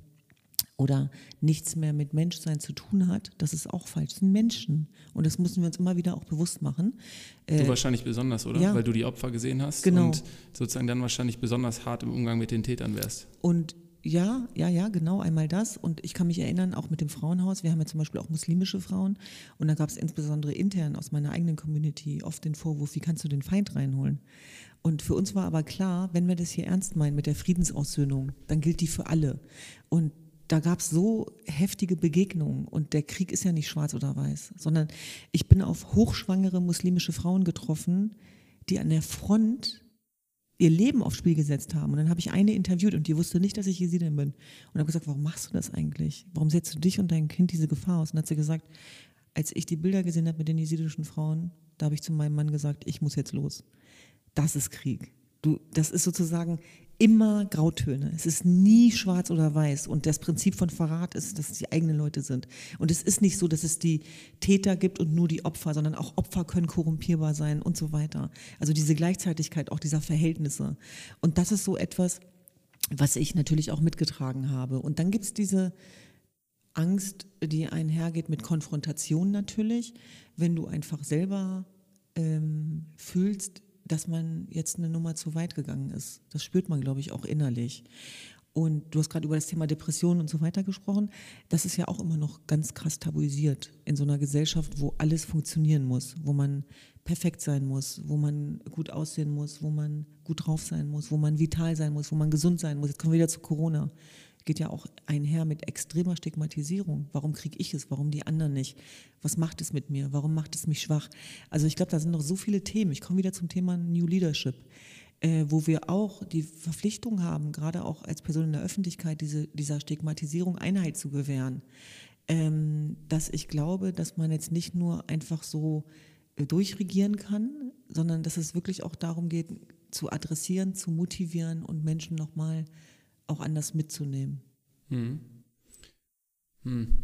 Speaker 3: oder nichts mehr mit Menschsein zu tun hat, das ist auch falsch. Das sind Menschen. Und das müssen wir uns immer wieder auch bewusst machen.
Speaker 1: Du äh, wahrscheinlich besonders, oder?
Speaker 3: Ja.
Speaker 1: Weil du die Opfer gesehen hast
Speaker 3: Genau.
Speaker 1: und sozusagen dann wahrscheinlich besonders hart im Umgang mit den Tätern wärst.
Speaker 3: Und ja, ja, ja, genau, einmal das. Und ich kann mich erinnern, auch mit dem Frauenhaus, wir haben ja zum Beispiel auch muslimische Frauen. Und da gab es insbesondere intern aus meiner eigenen Community oft den Vorwurf, wie kannst du den Feind reinholen? Und für uns war aber klar, wenn wir das hier ernst meinen mit der Friedensaussöhnung, dann gilt die für alle. Und da gab es so heftige Begegnungen und der Krieg ist ja nicht schwarz oder weiß, sondern ich bin auf hochschwangere muslimische Frauen getroffen, die an der Front ihr Leben aufs Spiel gesetzt haben. Und dann habe ich eine interviewt und die wusste nicht, dass ich Jesidin bin. Und habe gesagt, warum machst du das eigentlich? Warum setzt du dich und dein Kind diese Gefahr aus? Und dann hat sie gesagt, als ich die Bilder gesehen habe mit den jesidischen Frauen, da habe ich zu meinem Mann gesagt, ich muss jetzt los. Das ist Krieg. Du, das ist sozusagen immer Grautöne. Es ist nie schwarz oder weiß. Und das Prinzip von Verrat ist, dass es die eigenen Leute sind. Und es ist nicht so, dass es die Täter gibt und nur die Opfer, sondern auch Opfer können korrumpierbar sein und so weiter. Also diese Gleichzeitigkeit auch dieser Verhältnisse. Und das ist so etwas, was ich natürlich auch mitgetragen habe. Und dann gibt es diese Angst, die einhergeht mit Konfrontation natürlich, wenn du einfach selber ähm, fühlst, dass man jetzt eine Nummer zu weit gegangen ist. Das spürt man, glaube ich, auch innerlich. Und du hast gerade über das Thema Depression und so weiter gesprochen. Das ist ja auch immer noch ganz krass tabuisiert in so einer Gesellschaft, wo alles funktionieren muss, wo man perfekt sein muss, wo man gut aussehen muss, wo man gut drauf sein muss, wo man vital sein muss, wo man gesund sein muss. Jetzt kommen wir wieder zu Corona. Geht ja auch einher mit extremer Stigmatisierung. Warum kriege ich es? Warum die anderen nicht? Was macht es mit mir? Warum macht es mich schwach? Also ich glaube, da sind noch so viele Themen. Ich komme wieder zum Thema New Leadership äh, wo wir auch die Verpflichtung haben, gerade auch als Person in der Öffentlichkeit, diese, dieser Stigmatisierung Einheit zu gewähren. Ähm, dass ich glaube, dass man jetzt nicht nur einfach so äh, durchregieren kann, sondern dass es wirklich auch darum geht, zu adressieren, zu motivieren und Menschen nochmal auch anders mitzunehmen.
Speaker 1: Hm. Hm.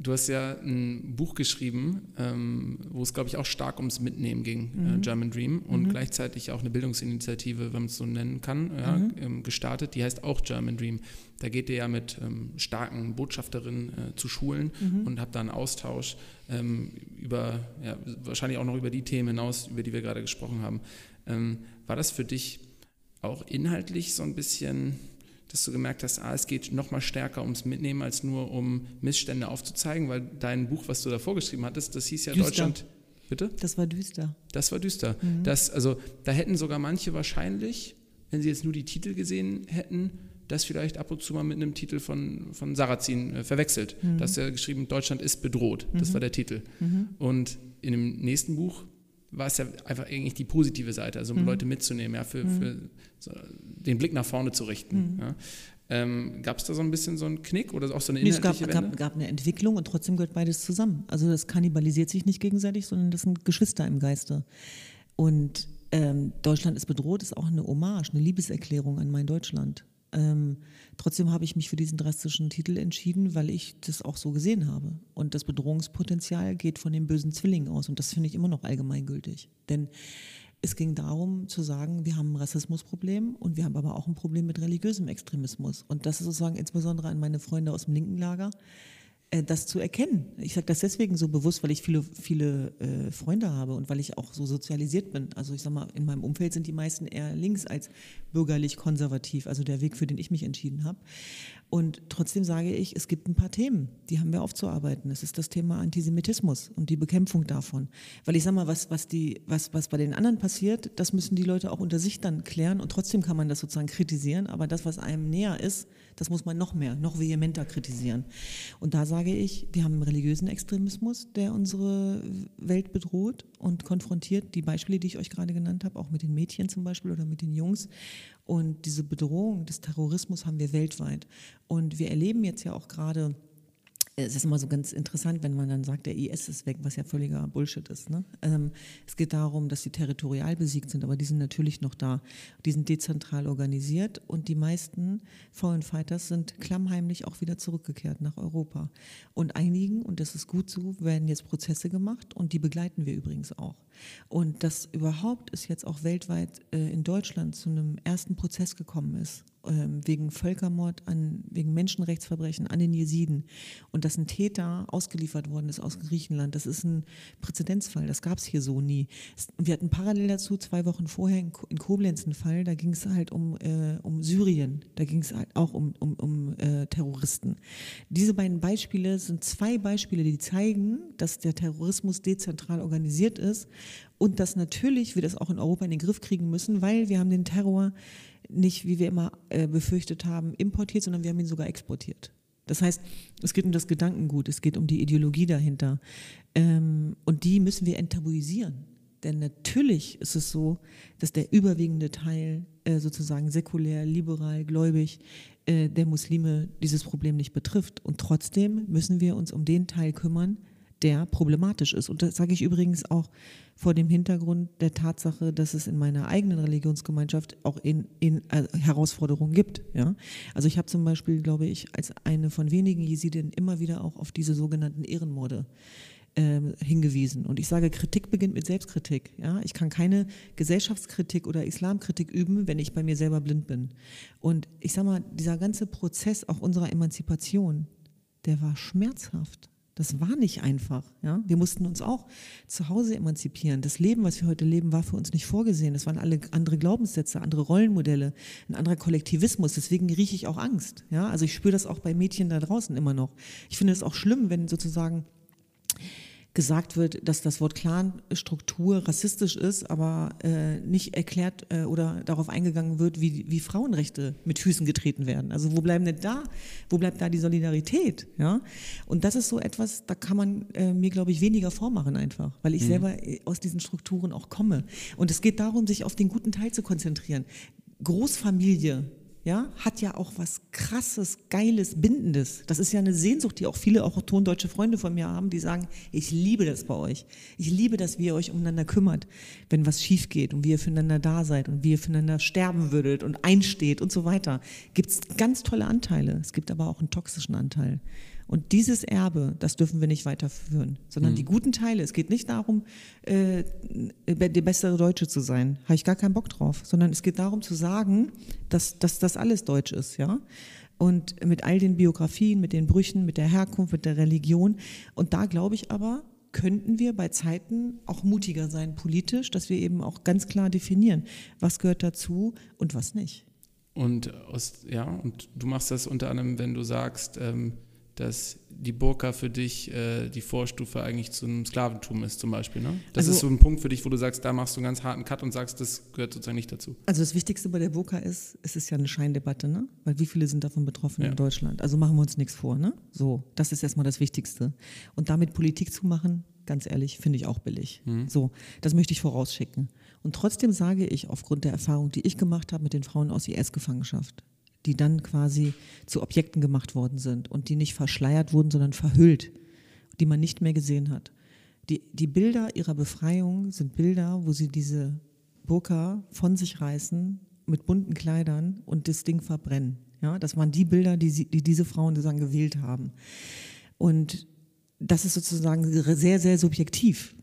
Speaker 1: Du hast ja ein Buch geschrieben, ähm, wo es, glaube ich, auch stark ums Mitnehmen ging, äh, German Dream, und gleichzeitig auch eine Bildungsinitiative, wenn man es so nennen kann, ja, ähm, gestartet. Die heißt auch German Dream. Da geht ihr ja mit ähm, starken Botschafterinnen äh, zu Schulen und habt da einen Austausch ähm, über, ja, wahrscheinlich auch noch über die Themen hinaus, über die wir gerade gesprochen haben. Ähm, war das für dich auch inhaltlich so ein bisschen dass du gemerkt hast, ah, es geht noch mal stärker ums Mitnehmen als nur um Missstände aufzuzeigen, weil dein Buch, was du da vorgeschrieben hattest, das hieß ja
Speaker 3: Düster.
Speaker 1: Deutschland. Bitte?
Speaker 3: Das war düster.
Speaker 1: Das war düster. Das, also, da hätten sogar manche wahrscheinlich, wenn sie jetzt nur die Titel gesehen hätten, das vielleicht ab und zu mal mit einem Titel von, von Sarrazin äh, verwechselt. Da hast du ja geschrieben, Deutschland ist bedroht. Das war der Titel. Und in dem nächsten Buch war es ja einfach eigentlich die positive Seite, also um Leute mitzunehmen, ja, für, für so den Blick nach vorne zu richten. Ja. Ähm, gab es da so ein bisschen so einen Knick oder auch so eine
Speaker 3: Nee, es gab,
Speaker 1: inhaltliche
Speaker 3: gab, gab eine Entwicklung und trotzdem gehört beides zusammen. Also das kannibalisiert sich nicht gegenseitig, sondern das sind Geschwister im Geiste. Und ähm, Deutschland ist bedroht ist auch eine Hommage, eine Liebeserklärung an mein Deutschland. Ähm, trotzdem habe ich mich für diesen drastischen Titel entschieden, weil ich das auch so gesehen habe. Und das Bedrohungspotenzial geht von den bösen Zwillingen aus. Und das finde ich immer noch allgemeingültig. Denn es ging darum zu sagen, wir haben ein Rassismusproblem und wir haben aber auch ein Problem mit religiösem Extremismus. Und das ist sozusagen insbesondere an meine Freunde aus dem linken Lager, das zu erkennen. Ich sage das deswegen so bewusst, weil ich viele, viele äh, Freunde habe und weil ich auch so sozialisiert bin. Also ich sage mal, in meinem Umfeld sind die meisten eher links als bürgerlich konservativ, also der Weg, für den ich mich entschieden habe. Und trotzdem sage ich, es gibt ein paar Themen, die haben wir aufzuarbeiten. Es ist das Thema Antisemitismus und die Bekämpfung davon. Weil ich sage mal, was, was, die, was, was bei den anderen passiert, das müssen die Leute auch unter sich dann klären und trotzdem kann man das sozusagen kritisieren. Aber das, was einem näher ist, das muss man noch mehr, noch vehementer kritisieren. Und da sage ich, wir haben einen religiösen Extremismus, der unsere Welt bedroht und konfrontiert. Die Beispiele, die ich euch gerade genannt habe, auch mit den Mädchen zum Beispiel oder mit den Jungs. Und diese Bedrohung des Terrorismus haben wir weltweit. Und wir erleben jetzt ja auch gerade, es ist immer so ganz interessant, wenn man dann sagt, der IS ist weg, was ja völliger Bullshit ist. Ne? Ähm, es geht darum, dass sie territorial besiegt sind, aber die sind natürlich noch da. Die sind dezentral organisiert und die meisten Foreign Fighters sind klammheimlich auch wieder zurückgekehrt nach Europa. Und einigen, und das ist gut so, werden jetzt Prozesse gemacht und die begleiten wir übrigens auch. Und dass überhaupt es jetzt auch weltweit äh, in Deutschland zu einem ersten Prozess gekommen ist wegen Völkermord, an, wegen Menschenrechtsverbrechen an den Jesiden und dass ein Täter ausgeliefert worden ist aus Griechenland. Das ist ein Präzedenzfall, das gab es hier so nie. Wir hatten parallel dazu zwei Wochen vorher in, in Koblenz einen Fall, da ging es halt um, äh, um Syrien, da ging es halt auch um, um, um äh, Terroristen. Diese beiden Beispiele sind zwei Beispiele, die zeigen, dass der Terrorismus dezentral organisiert ist und dass natürlich wir das auch in Europa in den Griff kriegen müssen, weil wir haben den Terror nicht, wie wir immer äh, befürchtet haben, importiert, sondern wir haben ihn sogar exportiert. Das heißt, es geht um das Gedankengut, es geht um die Ideologie dahinter. Ähm, und die müssen wir enttabuisieren. Denn natürlich ist es so, dass der überwiegende Teil äh, sozusagen säkulär, liberal, gläubig äh, der Muslime dieses Problem nicht betrifft. Und trotzdem müssen wir uns um den Teil kümmern, der problematisch ist. Und das sage ich übrigens auch vor dem Hintergrund der Tatsache, dass es in meiner eigenen Religionsgemeinschaft auch in, in äh, Herausforderungen gibt. Ja? Also ich habe zum Beispiel, glaube ich, als eine von wenigen Jesidinnen immer wieder auch auf diese sogenannten Ehrenmorde äh, hingewiesen. Und ich sage, Kritik beginnt mit Selbstkritik. Ja? Ich kann keine Gesellschaftskritik oder Islamkritik üben, wenn ich bei mir selber blind bin. Und ich sage mal, dieser ganze Prozess auch unserer Emanzipation, der war schmerzhaft. Das war nicht einfach. Ja? Wir mussten uns auch zu Hause emanzipieren. Das Leben, was wir heute leben, war für uns nicht vorgesehen. Das waren alle andere Glaubenssätze, andere Rollenmodelle, ein anderer Kollektivismus. Deswegen rieche ich auch Angst. Ja? Also ich spüre das auch bei Mädchen da draußen immer noch. Ich finde es auch schlimm, wenn sozusagen gesagt wird, dass das Wort Clanstruktur rassistisch ist, aber äh, nicht erklärt äh, oder darauf eingegangen wird, wie, wie Frauenrechte mit Füßen getreten werden. Also wo bleiben denn da, wo bleibt da die Solidarität? Ja? Und das ist so etwas, da kann man äh, mir, glaube ich, weniger vormachen einfach, weil ich mhm. selber äh, aus diesen Strukturen auch komme. Und es geht darum, sich auf den guten Teil zu konzentrieren. Großfamilie, ja, hat ja auch was krasses, geiles, bindendes. Das ist ja eine Sehnsucht, die auch viele auch tondeutsche Freunde von mir haben, die sagen, ich liebe das bei euch. Ich liebe, dass ihr euch umeinander kümmert, wenn was schief geht und wie ihr füreinander da seid und wie ihr füreinander sterben würdet und einsteht und so weiter. Gibt es ganz tolle Anteile. Es gibt aber auch einen toxischen Anteil. Und dieses Erbe, das dürfen wir nicht weiterführen, sondern mhm. die guten Teile. Es geht nicht darum, äh, der bessere Deutsche zu sein. Habe ich gar keinen Bock drauf. Sondern es geht darum zu sagen, dass, dass das alles deutsch ist, ja. Und mit all den Biografien, mit den Brüchen, mit der Herkunft, mit der Religion. Und da glaube ich aber, könnten wir bei Zeiten auch mutiger sein politisch, dass wir eben auch ganz klar definieren, was gehört dazu und was nicht.
Speaker 1: Und aus, ja, und du machst das unter anderem, wenn du sagst, ähm, dass die Burka für dich äh, die Vorstufe eigentlich zum Sklaventum ist, zum Beispiel. Ne? Das also, ist so ein Punkt für dich, wo du sagst, da machst du einen ganz harten Cut und sagst, das gehört sozusagen nicht dazu.
Speaker 3: Also das Wichtigste bei der Burka ist, es ist ja eine Scheindebatte, ne? Weil wie viele sind davon betroffen ja. in Deutschland? Also machen wir uns nichts vor, ne? So, das ist erstmal das Wichtigste. Und damit Politik zu machen, ganz ehrlich, finde ich auch billig. Mhm. So, das möchte ich vorausschicken. Und trotzdem sage ich, aufgrund der Erfahrung, die ich gemacht habe mit den Frauen aus IS-Gefangenschaft, die dann quasi zu Objekten gemacht worden sind und die nicht verschleiert wurden, sondern verhüllt, die man nicht mehr gesehen hat. Die, die Bilder ihrer Befreiung sind Bilder, wo sie diese Burka von sich reißen mit bunten Kleidern und das Ding verbrennen. Ja, das waren die Bilder, die, sie, die diese Frauen sozusagen gewählt haben. Und das ist sozusagen sehr, sehr subjektiv.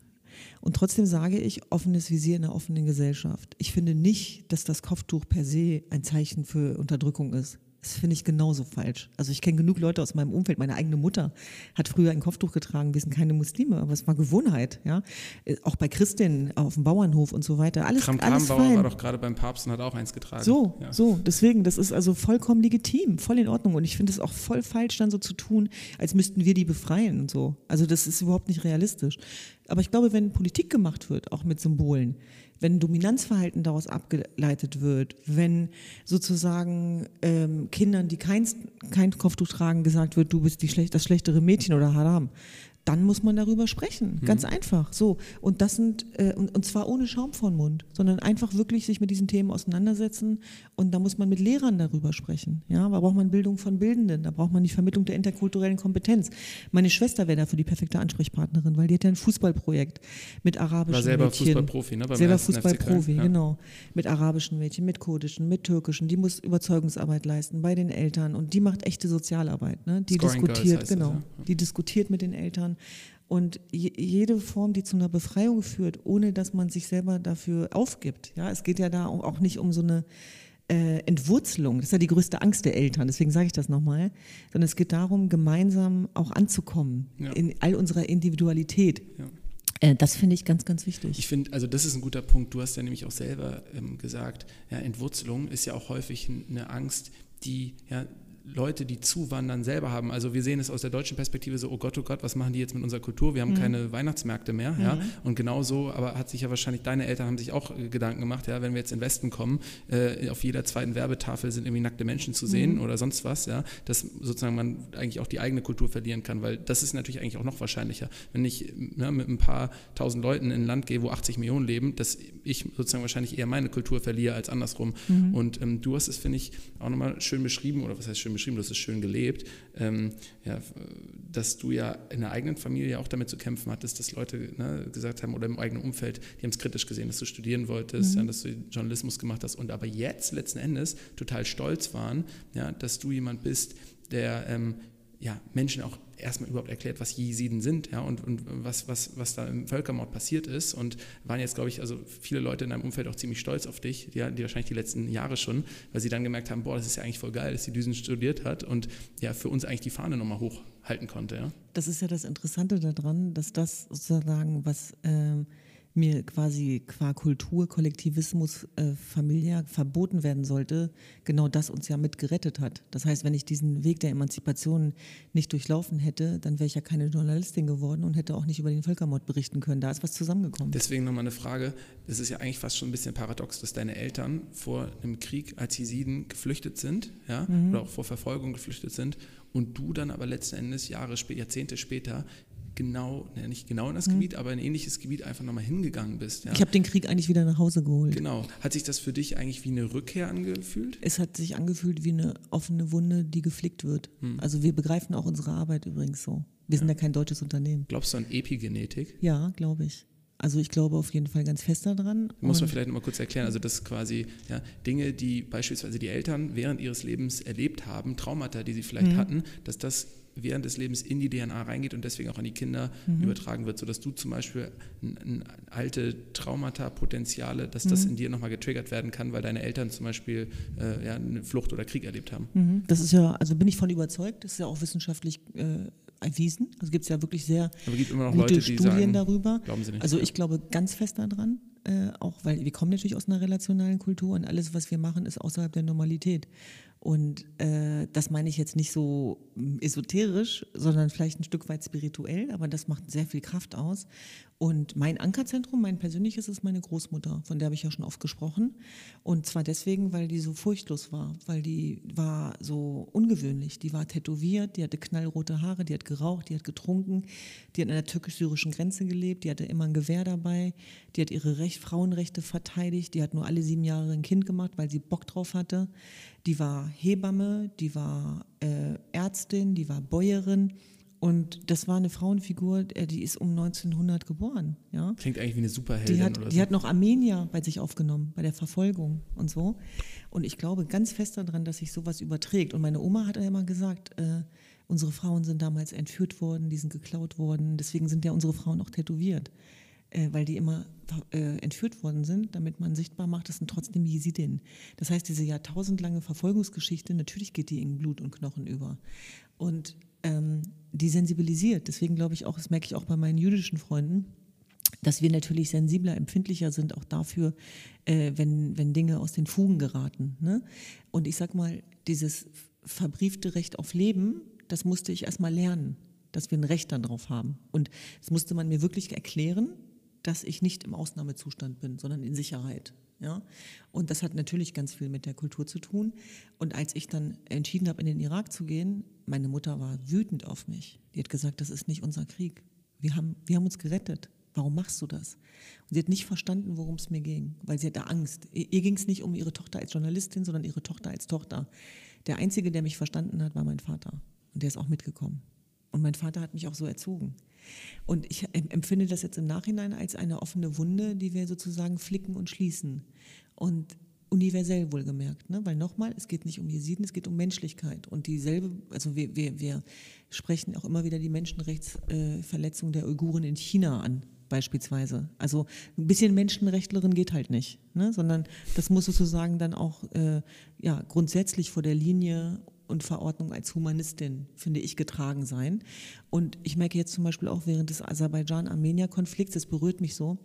Speaker 3: Und trotzdem sage ich, offenes Visier in einer offenen Gesellschaft. Ich finde nicht, dass das Kopftuch per se ein Zeichen für Unterdrückung ist. Das finde ich genauso falsch. Also ich kenne genug Leute aus meinem Umfeld. Meine eigene Mutter hat früher ein Kopftuch getragen. Wir sind keine Muslime, aber es war Gewohnheit. Ja, äh, auch bei Christinnen auf dem Bauernhof und so weiter. Alles,
Speaker 1: Kram
Speaker 3: alles
Speaker 1: fein. war doch gerade beim Papst und hat auch eins getragen.
Speaker 3: So, ja. so. Deswegen, das ist also vollkommen legitim, voll in Ordnung. Und ich finde es auch voll falsch, dann so zu tun, als müssten wir die befreien und so. Also das ist überhaupt nicht realistisch. Aber ich glaube, wenn Politik gemacht wird, auch mit Symbolen, wenn Dominanzverhalten daraus abgeleitet wird, wenn sozusagen ähm, Kindern, die kein, kein Kopftuch tragen, gesagt wird, du bist die schlecht, das schlechtere Mädchen oder Haram, dann muss man darüber sprechen. Mhm. Ganz einfach. So. Und das sind, äh, und, und, zwar ohne Schaum vor den Mund, sondern einfach wirklich sich mit diesen Themen auseinandersetzen. Und da muss man mit Lehrern darüber sprechen. Ja, da braucht man Bildung von Bildenden, da braucht man die Vermittlung der interkulturellen Kompetenz. Meine Schwester wäre dafür die perfekte Ansprechpartnerin, weil die hat ja ein Fußballprojekt mit arabischen War selber Mädchen.
Speaker 1: Fußballprofi, ne?
Speaker 3: Beim selber Fußballprofi, ja. genau. Mit arabischen Mädchen, mit kurdischen, mit türkischen. Die muss Überzeugungsarbeit leisten bei den Eltern und die macht echte Sozialarbeit. Ne? Die Scoring diskutiert, genau. Das, ja. Die diskutiert mit den Eltern und jede Form, die zu einer Befreiung führt, ohne dass man sich selber dafür aufgibt. Ja, es geht ja da auch nicht um so eine äh, Entwurzelung. Das ist ja die größte Angst der Eltern. Deswegen sage ich das nochmal. Sondern es geht darum, gemeinsam auch anzukommen ja. in all unserer Individualität. Ja. Äh, das finde ich ganz, ganz wichtig.
Speaker 1: Ich finde, also das ist ein guter Punkt. Du hast ja nämlich auch selber ähm, gesagt, ja, Entwurzelung ist ja auch häufig eine Angst, die ja Leute, die zuwandern, selber haben. Also wir sehen es aus der deutschen Perspektive so, oh Gott, oh Gott, was machen die jetzt mit unserer Kultur? Wir haben mhm. keine Weihnachtsmärkte mehr. Mhm. Ja? Und genauso, aber hat sich ja wahrscheinlich, deine Eltern haben sich auch äh, Gedanken gemacht, ja, wenn wir jetzt in Westen kommen, äh, auf jeder zweiten Werbetafel sind irgendwie nackte Menschen zu sehen mhm. oder sonst was, ja, dass sozusagen man eigentlich auch die eigene Kultur verlieren kann, weil das ist natürlich eigentlich auch noch wahrscheinlicher. Wenn ich ne, mit ein paar tausend Leuten in ein Land gehe, wo 80 Millionen leben, dass ich sozusagen wahrscheinlich eher meine Kultur verliere als andersrum. Mhm. Und ähm, du hast es, finde ich, auch nochmal schön beschrieben, oder was heißt schön schön beschrieben, du hast es schön gelebt, ähm, ja, dass du ja in der eigenen Familie auch damit zu kämpfen hattest, dass Leute ne, gesagt haben, oder im eigenen Umfeld, die haben es kritisch gesehen, dass du studieren wolltest, mhm. ja, dass du Journalismus gemacht hast und aber jetzt letzten Endes total stolz waren, ja, dass du jemand bist, der ähm, ja, Menschen auch erstmal überhaupt erklärt, was Jesiden sind ja, und, und was, was, was da im Völkermord passiert ist. Und waren jetzt, glaube ich, also viele Leute in deinem Umfeld auch ziemlich stolz auf dich, die, die wahrscheinlich die letzten Jahre schon, weil sie dann gemerkt haben, boah, das ist ja eigentlich voll geil, dass sie Düsen studiert hat und ja, für uns eigentlich die Fahne nochmal hochhalten konnte. Ja.
Speaker 3: Das ist ja das Interessante daran, dass das sozusagen, was... Ähm mir quasi qua Kultur, Kollektivismus äh, familiär verboten werden sollte, genau das uns ja mit gerettet hat. Das heißt, wenn ich diesen Weg der Emanzipation nicht durchlaufen hätte, dann wäre ich ja keine Journalistin geworden und hätte auch nicht über den Völkermord berichten können. Da ist was zusammengekommen.
Speaker 1: Deswegen nochmal eine Frage. Es ist ja eigentlich fast schon ein bisschen paradox, dass deine Eltern vor einem Krieg als Jesiden geflüchtet sind, ja, mhm. oder auch vor Verfolgung geflüchtet sind und du dann aber letzten Endes Jahre, Jahrzehnte später genau, ne, nicht genau in das mhm. Gebiet, aber ein ähnliches Gebiet einfach nochmal hingegangen bist. Ja.
Speaker 3: Ich habe den Krieg eigentlich wieder nach Hause geholt.
Speaker 1: Genau. Hat sich das für dich eigentlich wie eine Rückkehr angefühlt?
Speaker 3: Es hat sich angefühlt wie eine offene Wunde, die geflickt wird. Mhm. Also wir begreifen auch unsere Arbeit übrigens so. Wir ja. sind ja kein deutsches Unternehmen.
Speaker 1: Glaubst du an Epigenetik?
Speaker 3: Ja, glaube ich. Also ich glaube auf jeden Fall ganz fest daran.
Speaker 1: Muss man vielleicht noch mal kurz erklären. Also das quasi ja, Dinge, die beispielsweise die Eltern während ihres Lebens erlebt haben, Traumata, die sie vielleicht mhm. hatten, dass das während des Lebens in die DNA reingeht und deswegen auch an die Kinder mhm. übertragen wird, sodass du zum Beispiel ein, ein alte Traumata-Potenziale, dass mhm. das in dir nochmal getriggert werden kann, weil deine Eltern zum Beispiel äh, ja, eine Flucht oder Krieg erlebt haben.
Speaker 3: Mhm. Das ist ja, also bin ich von überzeugt, das ist ja auch wissenschaftlich äh, erwiesen. Also gibt es ja wirklich sehr gute Leute, Studien sagen, darüber. Nicht, also ich glaube ganz fest daran, äh, auch weil wir kommen natürlich aus einer relationalen Kultur und alles, was wir machen, ist außerhalb der Normalität. Und äh, das meine ich jetzt nicht so mm, esoterisch, sondern vielleicht ein Stück weit spirituell, aber das macht sehr viel Kraft aus. Und mein Ankerzentrum, mein persönliches, ist meine Großmutter, von der habe ich ja schon oft gesprochen. Und zwar deswegen, weil die so furchtlos war, weil die war so ungewöhnlich. Die war tätowiert, die hatte knallrote Haare, die hat geraucht, die hat getrunken, die hat an der türkisch-syrischen Grenze gelebt, die hatte immer ein Gewehr dabei, die hat ihre Recht, Frauenrechte verteidigt, die hat nur alle sieben Jahre ein Kind gemacht, weil sie Bock drauf hatte. Die war Hebamme, die war äh, Ärztin, die war Bäuerin. Und das war eine Frauenfigur, äh, die ist um 1900 geboren. Ja?
Speaker 1: Klingt eigentlich wie eine Superheldin.
Speaker 3: Die hat,
Speaker 1: oder
Speaker 3: die hat noch Armenier bei sich aufgenommen, bei der Verfolgung und so. Und ich glaube ganz fest daran, dass sich sowas überträgt. Und meine Oma hat ja immer gesagt, äh, unsere Frauen sind damals entführt worden, die sind geklaut worden. Deswegen sind ja unsere Frauen auch tätowiert. äh, weil die immer äh, entführt worden sind, damit man sichtbar macht, das sind trotzdem Jesidinnen. Das heißt, diese jahrtausendlange Verfolgungsgeschichte, natürlich geht die in Blut und Knochen über. Und ähm, die sensibilisiert. Deswegen glaube ich auch, das merke ich auch bei meinen jüdischen Freunden, dass wir natürlich sensibler, empfindlicher sind auch dafür, äh, wenn, wenn Dinge aus den Fugen geraten. Ne? Und ich sag mal, dieses verbriefte Recht auf Leben, das musste ich erstmal lernen, dass wir ein Recht darauf haben. Und das musste man mir wirklich erklären, dass ich nicht im Ausnahmezustand bin, sondern in Sicherheit. Ja? Und das hat natürlich ganz viel mit der Kultur zu tun. Und als ich dann entschieden habe, in den Irak zu gehen, meine Mutter war wütend auf mich. Die hat gesagt, das ist nicht unser Krieg. Wir haben, wir haben uns gerettet. Warum machst du das? Und sie hat nicht verstanden, worum es mir ging, weil sie hatte Angst. Ihr ging es nicht um ihre Tochter als Journalistin, sondern ihre Tochter als Tochter. Der Einzige, der mich verstanden hat, war mein Vater. Und der ist auch mitgekommen. Und mein Vater hat mich auch so erzogen. Und ich empfinde das jetzt im Nachhinein als eine offene Wunde, die wir sozusagen flicken und schließen. Und universell wohlgemerkt, ne? weil nochmal, es geht nicht um Jesiden, es geht um Menschlichkeit. Und dieselbe, also wir, wir, wir sprechen auch immer wieder die Menschenrechtsverletzung äh, der Uiguren in China an, beispielsweise. Also ein bisschen Menschenrechtlerin geht halt nicht, ne? sondern das muss sozusagen dann auch äh, ja, grundsätzlich vor der Linie und Verordnung als Humanistin, finde ich, getragen sein. Und ich merke jetzt zum Beispiel auch während des Aserbaidschan-Armenier-Konflikts, das berührt mich so,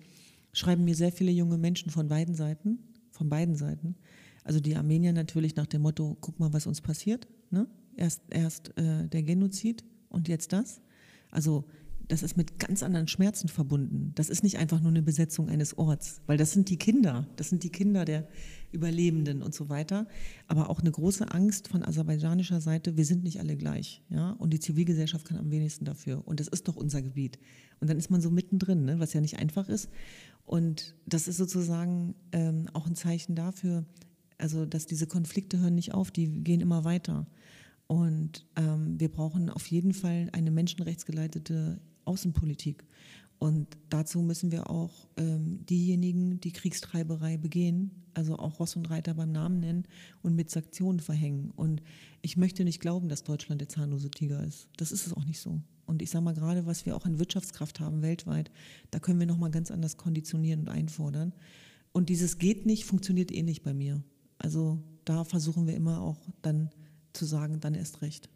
Speaker 3: schreiben mir sehr viele junge Menschen von beiden Seiten, von beiden Seiten. Also die Armenier natürlich nach dem Motto, guck mal, was uns passiert. Ne? Erst, erst äh, der Genozid und jetzt das. Also das ist mit ganz anderen Schmerzen verbunden. Das ist nicht einfach nur eine Besetzung eines Orts, weil das sind die Kinder, das sind die Kinder der Überlebenden und so weiter. Aber auch eine große Angst von aserbaidschanischer Seite, wir sind nicht alle gleich. Ja? Und die Zivilgesellschaft kann am wenigsten dafür. Und das ist doch unser Gebiet. Und dann ist man so mittendrin, ne? was ja nicht einfach ist. Und das ist sozusagen ähm, auch ein Zeichen dafür, also dass diese Konflikte hören nicht auf, die gehen immer weiter. Und ähm, wir brauchen auf jeden Fall eine menschenrechtsgeleitete Außenpolitik. Und dazu müssen wir auch ähm, diejenigen, die Kriegstreiberei begehen, also auch Ross und Reiter beim Namen nennen und mit Sanktionen verhängen. Und ich möchte nicht glauben, dass Deutschland der zahnlose Tiger ist. Das ist es auch nicht so. Und ich sage mal gerade, was wir auch an Wirtschaftskraft haben weltweit, da können wir nochmal ganz anders konditionieren und einfordern. Und dieses geht nicht, funktioniert eh nicht bei mir. Also da versuchen wir immer auch dann zu sagen, dann erst recht.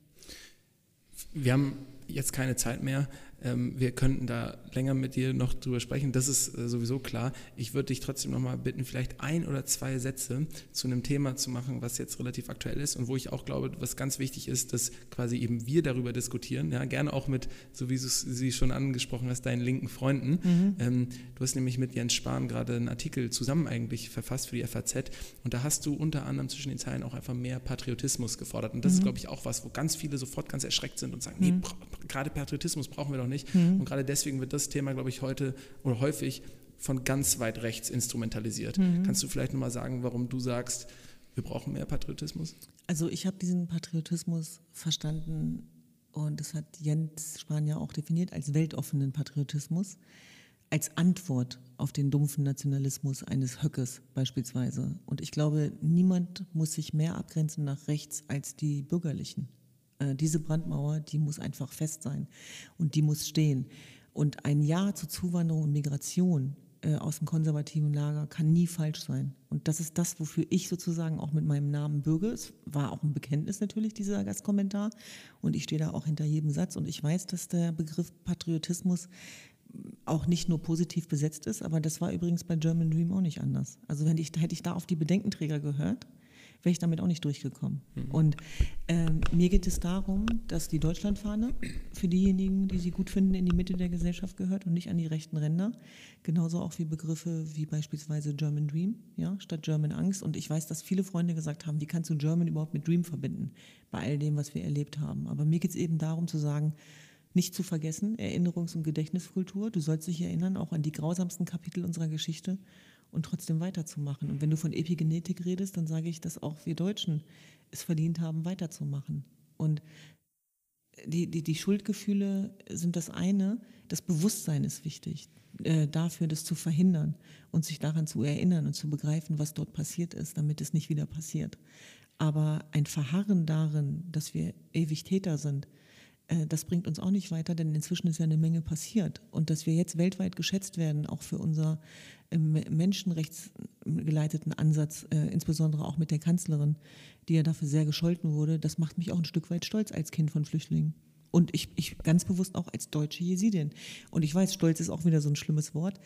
Speaker 1: Wir haben jetzt keine Zeit mehr. Ähm, wir könnten da länger mit dir noch drüber sprechen, das ist äh, sowieso klar. Ich würde dich trotzdem nochmal bitten, vielleicht ein oder zwei Sätze zu einem Thema zu machen, was jetzt relativ aktuell ist und wo ich auch glaube, was ganz wichtig ist, dass quasi eben wir darüber diskutieren. Ja, gerne auch mit, so wie du sie schon angesprochen hast, deinen linken Freunden. Mhm. Ähm, du hast nämlich mit Jens Spahn gerade einen Artikel zusammen eigentlich verfasst für die FAZ und da hast du unter anderem zwischen den Zeilen auch einfach mehr Patriotismus gefordert. Und das mhm. ist, glaube ich, auch was, wo ganz viele sofort ganz erschreckt sind und sagen, mhm. nee, gerade Patriotismus brauchen wir doch nicht. Mhm. Und gerade deswegen wird das Thema, glaube ich, heute oder häufig von ganz weit rechts instrumentalisiert. Mhm. Kannst du vielleicht nochmal sagen, warum du sagst, wir brauchen mehr Patriotismus?
Speaker 3: Also ich habe diesen Patriotismus verstanden und das hat Jens Spahn ja auch definiert als weltoffenen Patriotismus, als Antwort auf den dumpfen Nationalismus eines Höckes beispielsweise. Und ich glaube, niemand muss sich mehr abgrenzen nach rechts als die Bürgerlichen. Äh, diese Brandmauer, die muss einfach fest sein und die muss stehen. Und ein Ja zur Zuwanderung und Migration äh, aus dem konservativen Lager kann nie falsch sein. Und das ist das, wofür ich sozusagen auch mit meinem Namen bürge. Es war auch ein Bekenntnis natürlich, dieser Gastkommentar. Und ich stehe da auch hinter jedem Satz. Und ich weiß, dass der Begriff Patriotismus auch nicht nur positiv besetzt ist, aber das war übrigens bei German Dream auch nicht anders. Also wenn ich, hätte ich da auf die Bedenkenträger gehört, wäre ich damit auch nicht durchgekommen. Mhm. Und ähm, mir geht es darum, dass die Deutschlandfahne für diejenigen, die sie gut finden, in die Mitte der Gesellschaft gehört und nicht an die rechten Ränder. Genauso auch wie Begriffe wie beispielsweise German Dream, ja, statt German Angst. Und ich weiß, dass viele Freunde gesagt haben, wie kannst du German überhaupt mit Dream verbinden, bei all dem, was wir erlebt haben. Aber mir geht es eben darum zu sagen, nicht zu vergessen, Erinnerungs- und Gedächtniskultur. Du sollst dich erinnern, auch an die grausamsten Kapitel unserer Geschichte und trotzdem weiterzumachen. Und wenn du von Epigenetik redest, dann sage ich, dass auch wir Deutschen es verdient haben, weiterzumachen. Und die, die, die Schuldgefühle sind das eine, das Bewusstsein ist wichtig, äh, dafür das zu verhindern und sich daran zu erinnern und zu begreifen, was dort passiert ist, damit es nicht wieder passiert. Aber ein Verharren darin, dass wir ewig Täter sind, das bringt uns auch nicht weiter, denn inzwischen ist ja eine Menge passiert. Und dass wir jetzt weltweit geschätzt werden, auch für unser ähm, menschenrechtsgeleiteten Ansatz, äh, insbesondere auch mit der Kanzlerin, die ja dafür sehr gescholten wurde, das macht mich auch ein Stück weit stolz als Kind von Flüchtlingen. Und ich, ich ganz bewusst auch als deutsche Jesidin. Und ich weiß, Stolz ist auch wieder so ein schlimmes Wort.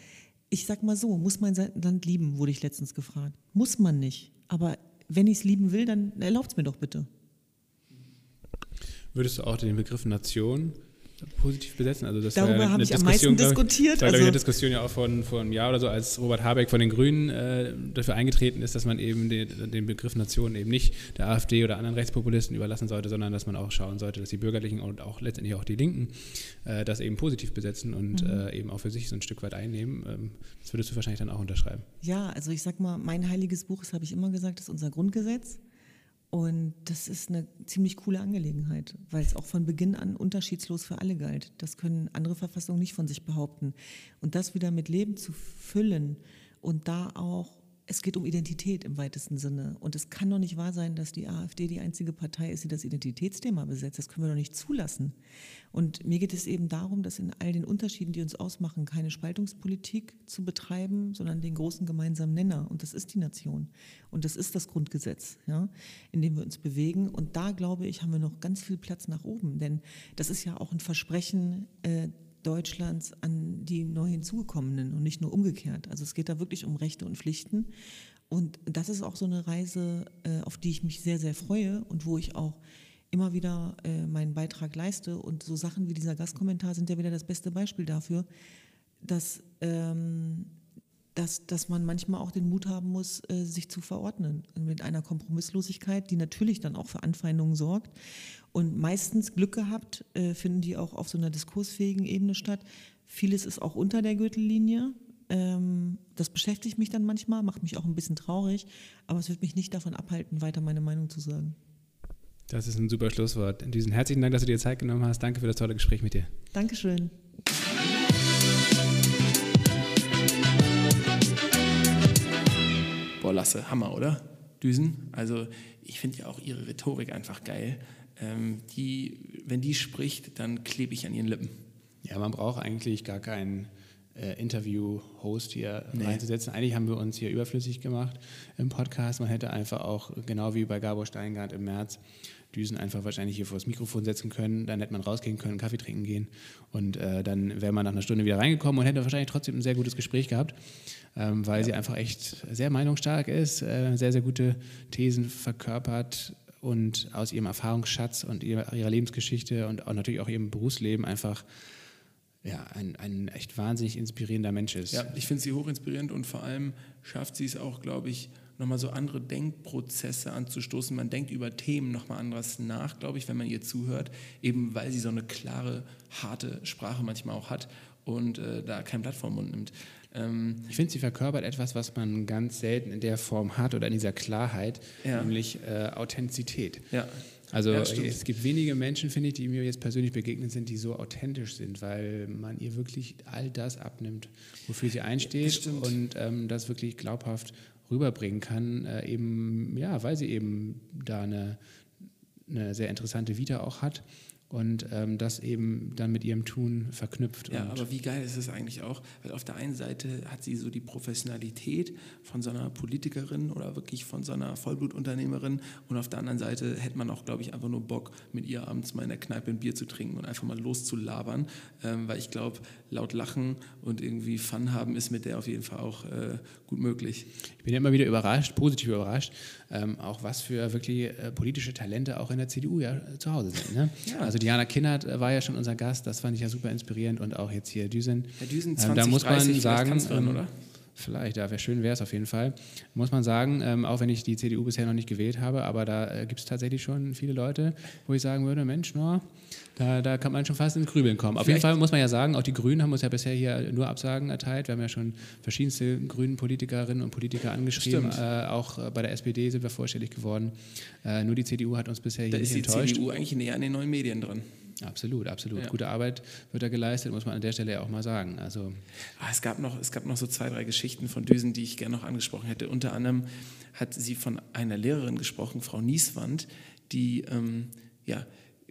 Speaker 3: Ich sag mal so, muss man sein Land lieben, wurde ich letztens gefragt. Muss man nicht. Aber wenn ich es lieben will, dann erlaubt es mir doch bitte.
Speaker 4: Würdest du auch den Begriff Nation positiv besetzen. Also das
Speaker 3: Darüber habe ich am meisten diskutiert.
Speaker 4: War, also ich, eine Diskussion ja auch von, von einem Jahr oder so, als Robert Habeck von den Grünen äh, dafür eingetreten ist, dass man eben den, den, Begriff Nation eben nicht der AfD oder anderen Rechtspopulisten überlassen sollte, sondern dass man auch schauen sollte, dass die Bürgerlichen und auch letztendlich auch die Linken äh, das eben positiv besetzen und mhm. äh, eben auch für sich so ein Stück weit einnehmen. Ähm, das würdest du wahrscheinlich dann auch unterschreiben.
Speaker 3: Ja, also ich sag mal, mein heiliges Buch, das habe ich immer gesagt, ist unser Grundgesetz. Und das ist eine ziemlich coole Angelegenheit, weil es auch von Beginn an unterschiedslos für alle galt. Das können andere Verfassungen nicht von sich behaupten. Und das wieder mit Leben zu füllen und da auch es geht um Identität im weitesten Sinne. Und es kann doch nicht wahr sein, dass die AfD die einzige Partei ist, die das Identitätsthema besetzt. Das können wir doch nicht zulassen. Und mir geht es eben darum, dass in all den Unterschieden, die uns ausmachen, keine Spaltungspolitik zu betreiben, sondern den großen gemeinsamen Nenner. Und das ist die Nation. Und das ist das Grundgesetz, ja, in dem wir uns bewegen. Und da, glaube ich, haben wir noch ganz viel Platz nach oben. Denn das ist ja auch ein Versprechen, äh, Deutschlands an die neu hinzugekommenen und nicht nur umgekehrt. Also es geht da wirklich um Rechte und Pflichten. Und das ist auch so eine Reise, äh, auf die ich mich sehr, sehr freue und wo ich auch immer wieder äh, meinen Beitrag leiste. Und so Sachen wie dieser Gastkommentar sind ja wieder das beste Beispiel dafür, dass, ähm, dass, dass man manchmal auch den Mut haben muss, äh, sich zu verordnen mit einer Kompromisslosigkeit, die natürlich dann auch für Anfeindungen sorgt und meistens Glück gehabt, äh, finden die auch auf so einer diskursfähigen Ebene statt. Vieles ist auch unter der Gürtellinie. Ähm, das beschäftigt mich dann manchmal, macht mich auch ein bisschen traurig, aber es wird mich nicht davon abhalten, weiter meine Meinung zu sagen.
Speaker 4: Das ist ein super Schlusswort. In diesem herzlichen Dank, dass du dir Zeit genommen hast. Danke für das tolle Gespräch mit dir.
Speaker 3: Dankeschön.
Speaker 1: Boah, Lasse, Hammer, oder? Düsen. Also ich finde ja auch ihre Rhetorik einfach geil ähm, die, wenn die spricht, dann klebe ich an ihren Lippen.
Speaker 4: Ja, man braucht eigentlich gar keinen äh, Interview-Host hier nee. reinzusetzen. Eigentlich haben wir uns hier überflüssig gemacht im Podcast. Man hätte einfach auch, genau wie bei Gabor Steingart im März, Düsen einfach wahrscheinlich hier vor das Mikrofon setzen können. Dann hätte man rausgehen können, Kaffee trinken gehen und äh, dann wäre man nach einer Stunde wieder reingekommen und hätte wahrscheinlich trotzdem ein sehr gutes Gespräch gehabt, ähm, weil ja. sie einfach echt sehr meinungsstark ist, äh, sehr, sehr gute Thesen verkörpert, und aus ihrem Erfahrungsschatz und ihrer, Lebensgeschichte und auch natürlich auch ihrem Berufsleben einfach ja, ein, ein echt wahnsinnig inspirierender Mensch ist.
Speaker 1: Ja, ich finde sie hochinspirierend und vor allem schafft sie es auch, glaube ich, nochmal so andere Denkprozesse anzustoßen. Man denkt über Themen nochmal anders nach, glaube ich, wenn man ihr zuhört, eben weil sie so eine klare, harte Sprache manchmal auch hat und äh, da kein Blatt vom Mund nimmt.
Speaker 4: Ähm, ich finde, sie verkörpert etwas, was man ganz selten in der Form hat oder in dieser Klarheit, ja. nämlich äh, Authentizität. Ja. Also ja, es gibt wenige Menschen, finde ich, die mir jetzt persönlich begegnet sind, die so authentisch sind, weil man ihr wirklich all das abnimmt, wofür sie einsteht und ähm, das wirklich glaubhaft rüberbringen kann, äh, eben ja, weil sie eben da eine, eine sehr interessante Vita auch hat und ähm, das eben dann mit ihrem Tun verknüpft.
Speaker 1: Ja, aber wie geil ist es eigentlich auch, weil auf der einen Seite hat sie so die Professionalität von so einer Politikerin oder wirklich von so einer Vollblutunternehmerin und auf der anderen Seite hätte man auch, glaube ich, einfach nur Bock, mit ihr abends mal in der Kneipe ein Bier zu trinken und einfach mal loszulabern, ähm, weil ich glaube, laut lachen und irgendwie Fun haben ist mit der auf jeden Fall auch äh, gut möglich.
Speaker 4: Ich bin ja immer wieder überrascht, positiv überrascht, ähm, auch was für wirklich äh, politische Talente auch in der CDU ja zu Hause sind. Ne? Ja. Also Diana Kinnert äh, war ja schon unser Gast, das fand ich ja super inspirierend und auch jetzt hier Düsen.
Speaker 1: Herr Düsen 20, ähm, da muss man 30, sagen, ähm, oder?
Speaker 4: Vielleicht, ja, wäre schön, wäre es auf jeden Fall. Muss man sagen, ähm, auch wenn ich die CDU bisher noch nicht gewählt habe, aber da äh, gibt es tatsächlich schon viele Leute, wo ich sagen würde, Mensch, no, da, da kann man schon fast ins Grübeln kommen. Auf Vielleicht. jeden Fall muss man ja sagen, auch die Grünen haben uns ja bisher hier nur Absagen erteilt. Wir haben ja schon verschiedenste grünen Politikerinnen und Politiker angeschrieben. Äh, auch äh, bei der SPD sind wir vorstellig geworden. Äh, nur die CDU hat uns bisher hier da nicht enttäuscht. Da ist die
Speaker 1: CDU eigentlich näher an den neuen Medien dran.
Speaker 4: Absolut, absolut. Ja. Gute Arbeit wird da geleistet, muss man an der Stelle ja auch mal sagen. Also
Speaker 1: ah, es, gab noch, es gab noch so zwei, drei Geschichten von Düsen, die ich gerne noch angesprochen hätte. Unter anderem hat sie von einer Lehrerin gesprochen, Frau Nieswand, die ähm, ja,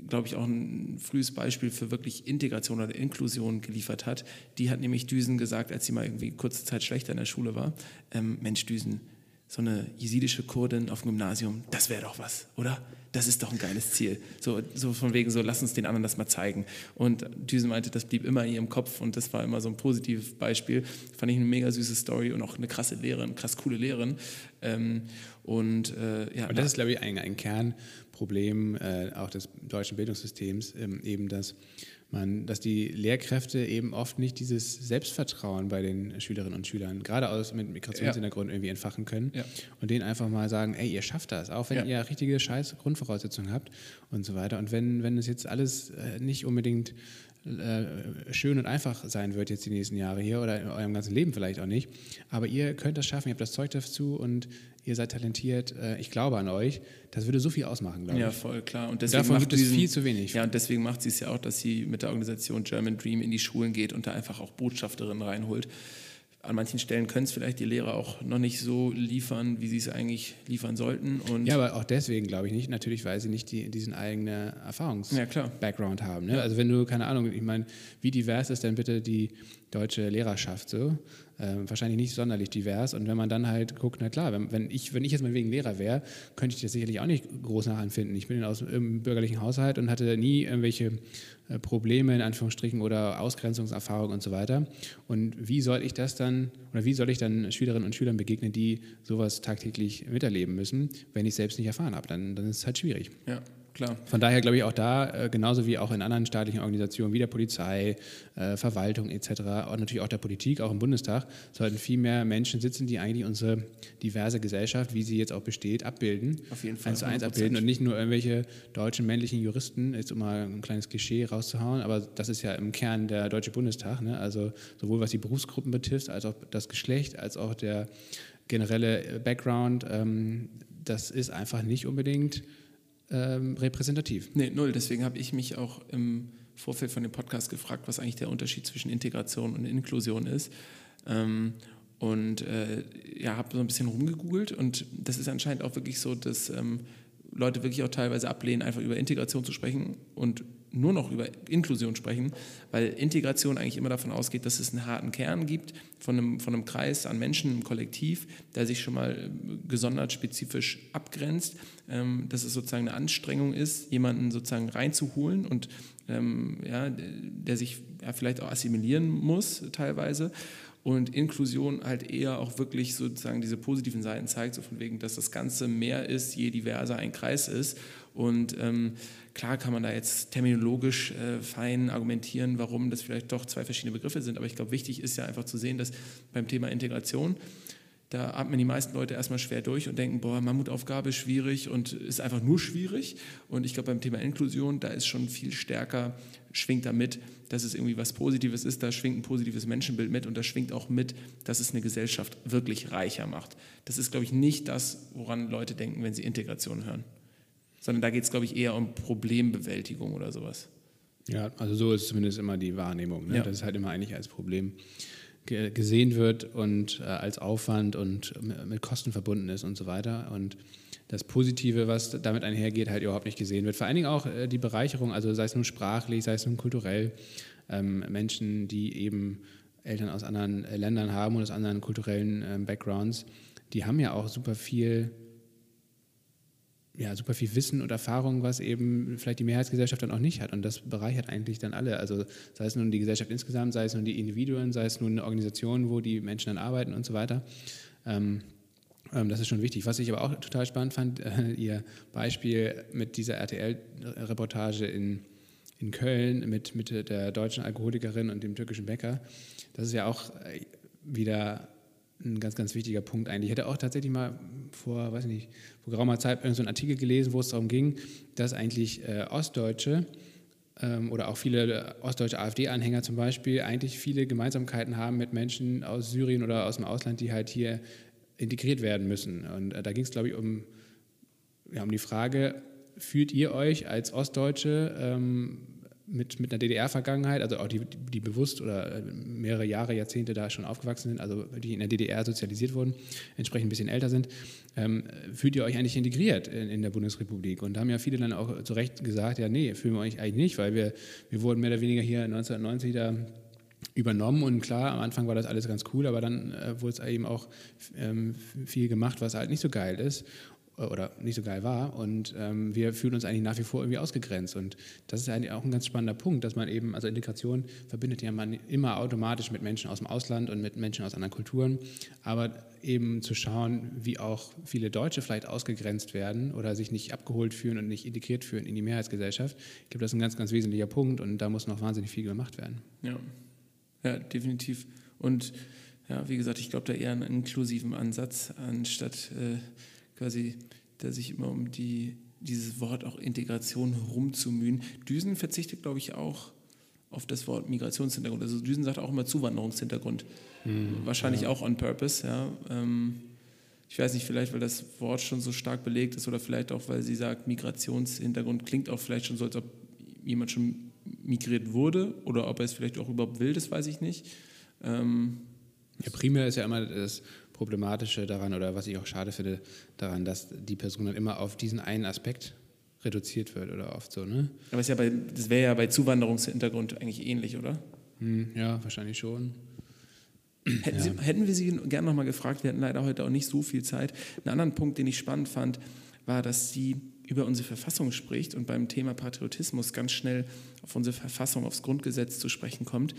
Speaker 1: glaube ich, auch ein frühes Beispiel für wirklich Integration oder Inklusion geliefert hat. Die hat nämlich Düsen gesagt, als sie mal irgendwie kurze Zeit schlechter in der Schule war, ähm, Mensch Düsen, so eine jesidische Kurdin auf dem Gymnasium, das wäre doch was, oder? Das ist doch ein geiles Ziel. So, so von wegen so, lass uns den anderen das mal zeigen. Und Düsen meinte, das blieb immer in ihrem Kopf und das war immer so ein positives Beispiel. Fand ich eine mega süße Story und auch eine krasse Lehrerin, krass coole Lehrerin. Ähm, und äh, ja.
Speaker 4: Und das ist, glaube ich, ein, ein Kernproblem äh, auch des deutschen Bildungssystems, ähm, eben dass man, dass die Lehrkräfte eben oft nicht dieses Selbstvertrauen bei den Schülerinnen und Schülern, gerade aus mit Migrationshintergrund, ja. irgendwie entfachen können ja. und denen einfach mal sagen, ey, ihr schafft das, auch wenn ja. ihr richtige scheiß Grundvoraussetzungen habt und so weiter. Und wenn, wenn es jetzt alles äh, nicht unbedingt äh, schön und einfach sein wird jetzt die nächsten Jahre hier oder in eurem ganzen Leben vielleicht auch nicht. Aber ihr könnt das schaffen, ihr habt das Zeug dazu und ihr seid talentiert. Äh, ich glaube an euch. Das würde so viel ausmachen, glaube
Speaker 1: ich.
Speaker 4: Ja,
Speaker 1: voll klar.
Speaker 4: Und deswegen Davon gibt es viel zu wenig.
Speaker 1: Ja, und deswegen macht sie es ja auch, dass sie mit der Organisation German Dream in die Schulen geht und da einfach auch Botschafterinnen reinholt an manchen Stellen können es vielleicht die Lehrer auch noch nicht so liefern, wie sie es eigentlich liefern sollten. Und
Speaker 4: ja, aber auch deswegen glaube ich nicht, natürlich, weil sie nicht die, diesen eigenen Erfahrungs-Background ja, haben. Ne? Also wenn du, keine Ahnung, ich meine, wie divers ist denn bitte die deutsche Lehrerschaft so? äh, wahrscheinlich nicht sonderlich divers. Und wenn man dann halt guckt, na klar, wenn, wenn ich, wenn ich jetzt mal wegen Lehrer wäre, könnte ich das sicherlich auch nicht groß nachempfinden. Ich bin aus einem bürgerlichen Haushalt und hatte nie irgendwelche äh, Probleme in Anführungsstrichen oder Ausgrenzungserfahrungen und so weiter. Und wie soll ich das dann, oder wie soll ich dann Schülerinnen und Schülern begegnen, die sowas tagtäglich miterleben müssen, wenn ich selbst nicht erfahren habe? Dann, dann ist es halt schwierig.
Speaker 1: Ja. Klar.
Speaker 4: Von daher glaube ich auch da, äh, genauso wie auch in anderen staatlichen Organisationen wie der Polizei, äh, Verwaltung etc. und natürlich auch der Politik, auch im Bundestag, sollten viel mehr Menschen sitzen, die eigentlich unsere diverse Gesellschaft, wie sie jetzt auch besteht, abbilden.
Speaker 1: Auf jeden Fall.
Speaker 4: Eins zu eins abbilden und nicht nur irgendwelche deutschen männlichen Juristen, jetzt um mal ein kleines Klischee rauszuhauen, aber das ist ja im Kern der Deutsche Bundestag. Ne? Also sowohl was die Berufsgruppen betrifft, als auch das Geschlecht, als auch der generelle Background. Ähm, das ist einfach nicht unbedingt ähm, repräsentativ.
Speaker 1: Nee, null. Deswegen habe ich mich auch im Vorfeld von dem Podcast gefragt, was eigentlich der Unterschied zwischen Integration und Inklusion ist. Ähm, und äh, ja, habe so ein bisschen rumgegoogelt und das ist anscheinend auch wirklich so, dass ähm, Leute wirklich auch teilweise ablehnen, einfach über Integration zu sprechen und nur noch über Inklusion sprechen, weil Integration eigentlich immer davon ausgeht, dass es einen harten Kern gibt von einem, von einem Kreis an Menschen, einem Kollektiv, der sich schon mal äh, gesondert spezifisch abgrenzt, ähm, dass es sozusagen eine Anstrengung ist, jemanden sozusagen reinzuholen und ähm, ja, der sich ja, vielleicht auch assimilieren muss teilweise und Inklusion halt eher auch wirklich sozusagen diese positiven Seiten zeigt, so von wegen, dass das Ganze mehr ist, je diverser ein Kreis ist. Und ähm, klar kann man da jetzt terminologisch äh, fein argumentieren, warum das vielleicht doch zwei verschiedene Begriffe sind, aber ich glaube, wichtig ist ja einfach zu sehen, dass beim Thema Integration da atmen die meisten Leute erstmal schwer durch und denken, boah, Mammutaufgabe ist schwierig und ist einfach nur schwierig. Und ich glaube, beim Thema Inklusion, da ist schon viel stärker, schwingt da mit, dass es irgendwie was Positives ist, da schwingt ein positives Menschenbild mit und da schwingt auch mit, dass es eine Gesellschaft wirklich reicher macht. Das ist, glaube ich, nicht das, woran Leute denken, wenn sie Integration hören. Sondern da geht es, glaube ich, eher um Problembewältigung oder sowas.
Speaker 4: Ja, also so ist zumindest immer die Wahrnehmung. Ne? Ja. Das ist halt immer eigentlich als Problem gesehen wird und äh, als Aufwand und mit Kosten verbunden ist und so weiter. Und das Positive, was damit einhergeht, halt überhaupt nicht gesehen wird. Vor allen Dingen auch äh, die Bereicherung, also sei es nun sprachlich, sei es nun kulturell, ähm, Menschen, die eben Eltern aus anderen äh, Ländern haben und aus anderen kulturellen ähm, Backgrounds, die haben ja auch super viel ja, super viel Wissen und Erfahrung, was eben vielleicht die Mehrheitsgesellschaft dann auch nicht hat. Und das bereichert eigentlich dann alle. Also sei es nun die Gesellschaft insgesamt, sei es nun die Individuen, sei es nun eine Organisation, wo die Menschen dann arbeiten und so weiter. Ähm, ähm, das ist schon wichtig. Was ich aber auch total spannend fand, äh, Ihr Beispiel mit dieser RTL-Reportage in, in Köln mit, mit der deutschen Alkoholikerin und dem türkischen Bäcker. Das ist ja auch äh, wieder ein ganz, ganz wichtiger Punkt eigentlich. Ich hätte auch tatsächlich mal vor, weiß nicht, vor geraumer Zeit so einen Artikel gelesen, wo es darum ging, dass eigentlich äh, Ostdeutsche ähm, oder auch viele ostdeutsche AfD-Anhänger zum Beispiel eigentlich viele Gemeinsamkeiten haben mit Menschen aus Syrien oder aus dem Ausland, die halt hier integriert werden müssen. Und äh, da ging es, glaube ich, um, ja, um die Frage, fühlt ihr euch als Ostdeutsche ähm, mit, mit einer DDR-Vergangenheit, also auch die, die bewusst oder äh, mehrere Jahre, Jahrzehnte da schon aufgewachsen sind, also die in der DDR sozialisiert wurden, entsprechend ein bisschen älter sind, ähm, fühlt ihr euch eigentlich integriert in, in, der Bundesrepublik? Und da haben ja viele dann auch zu Recht gesagt, ja, nee, fühlen wir euch eigentlich nicht, weil wir, wir wurden mehr oder weniger hier 1990 da übernommen und klar, am Anfang war das alles ganz cool, aber dann äh, wurde es eben auch ähm, viel gemacht, was halt nicht so geil ist oder nicht so geil war. Und ähm, wir fühlen uns eigentlich nach wie vor irgendwie ausgegrenzt. Und das ist eigentlich auch ein ganz spannender Punkt, dass man eben, also Integration verbindet ja man immer automatisch mit Menschen aus dem Ausland und mit Menschen aus anderen Kulturen. Aber eben zu schauen, wie auch viele Deutsche vielleicht ausgegrenzt werden oder sich nicht abgeholt fühlen und nicht integriert fühlen in die Mehrheitsgesellschaft. Ich glaube, das ist ein ganz, ganz wesentlicher Punkt und da muss noch wahnsinnig viel gemacht werden.
Speaker 1: Ja, ja definitiv. Und ja, wie gesagt, ich glaube da eher einen inklusiven Ansatz, anstatt äh, quasi, der sich immer um die, dieses Wort auch Integration herumzumühen. Düsen verzichtet, glaube ich, auch auf das Wort Migrationshintergrund. Also Düsen sagt auch immer Zuwanderungshintergrund. Mhm, Wahrscheinlich ja. auch on purpose, ja. Ähm, ich weiß nicht, vielleicht weil das Wort schon so stark belegt ist oder vielleicht auch, weil sie sagt, Migrationshintergrund klingt auch vielleicht schon so, als ob jemand schon migriert wurde oder ob er es vielleicht auch überhaupt will, das weiß ich nicht. Ähm,
Speaker 4: ja, primär ist ja immer das Problematische daran oder was ich auch schade finde daran, dass die Person dann immer auf diesen einen Aspekt reduziert wird oder oft so, ne?
Speaker 1: Aber ja bei, das wäre ja bei Zuwanderungshintergrund eigentlich ähnlich, oder?
Speaker 4: Hm, ja, wahrscheinlich schon.
Speaker 1: Hätten, ja. Sie, hätten wir Sie gerne nochmal gefragt, wir hatten leider heute auch nicht so viel Zeit. Einen anderen Punkt, den ich spannend fand, war, dass sie über unsere Verfassung spricht und beim Thema Patriotismus ganz schnell auf unsere Verfassung, aufs Grundgesetz zu sprechen kommt.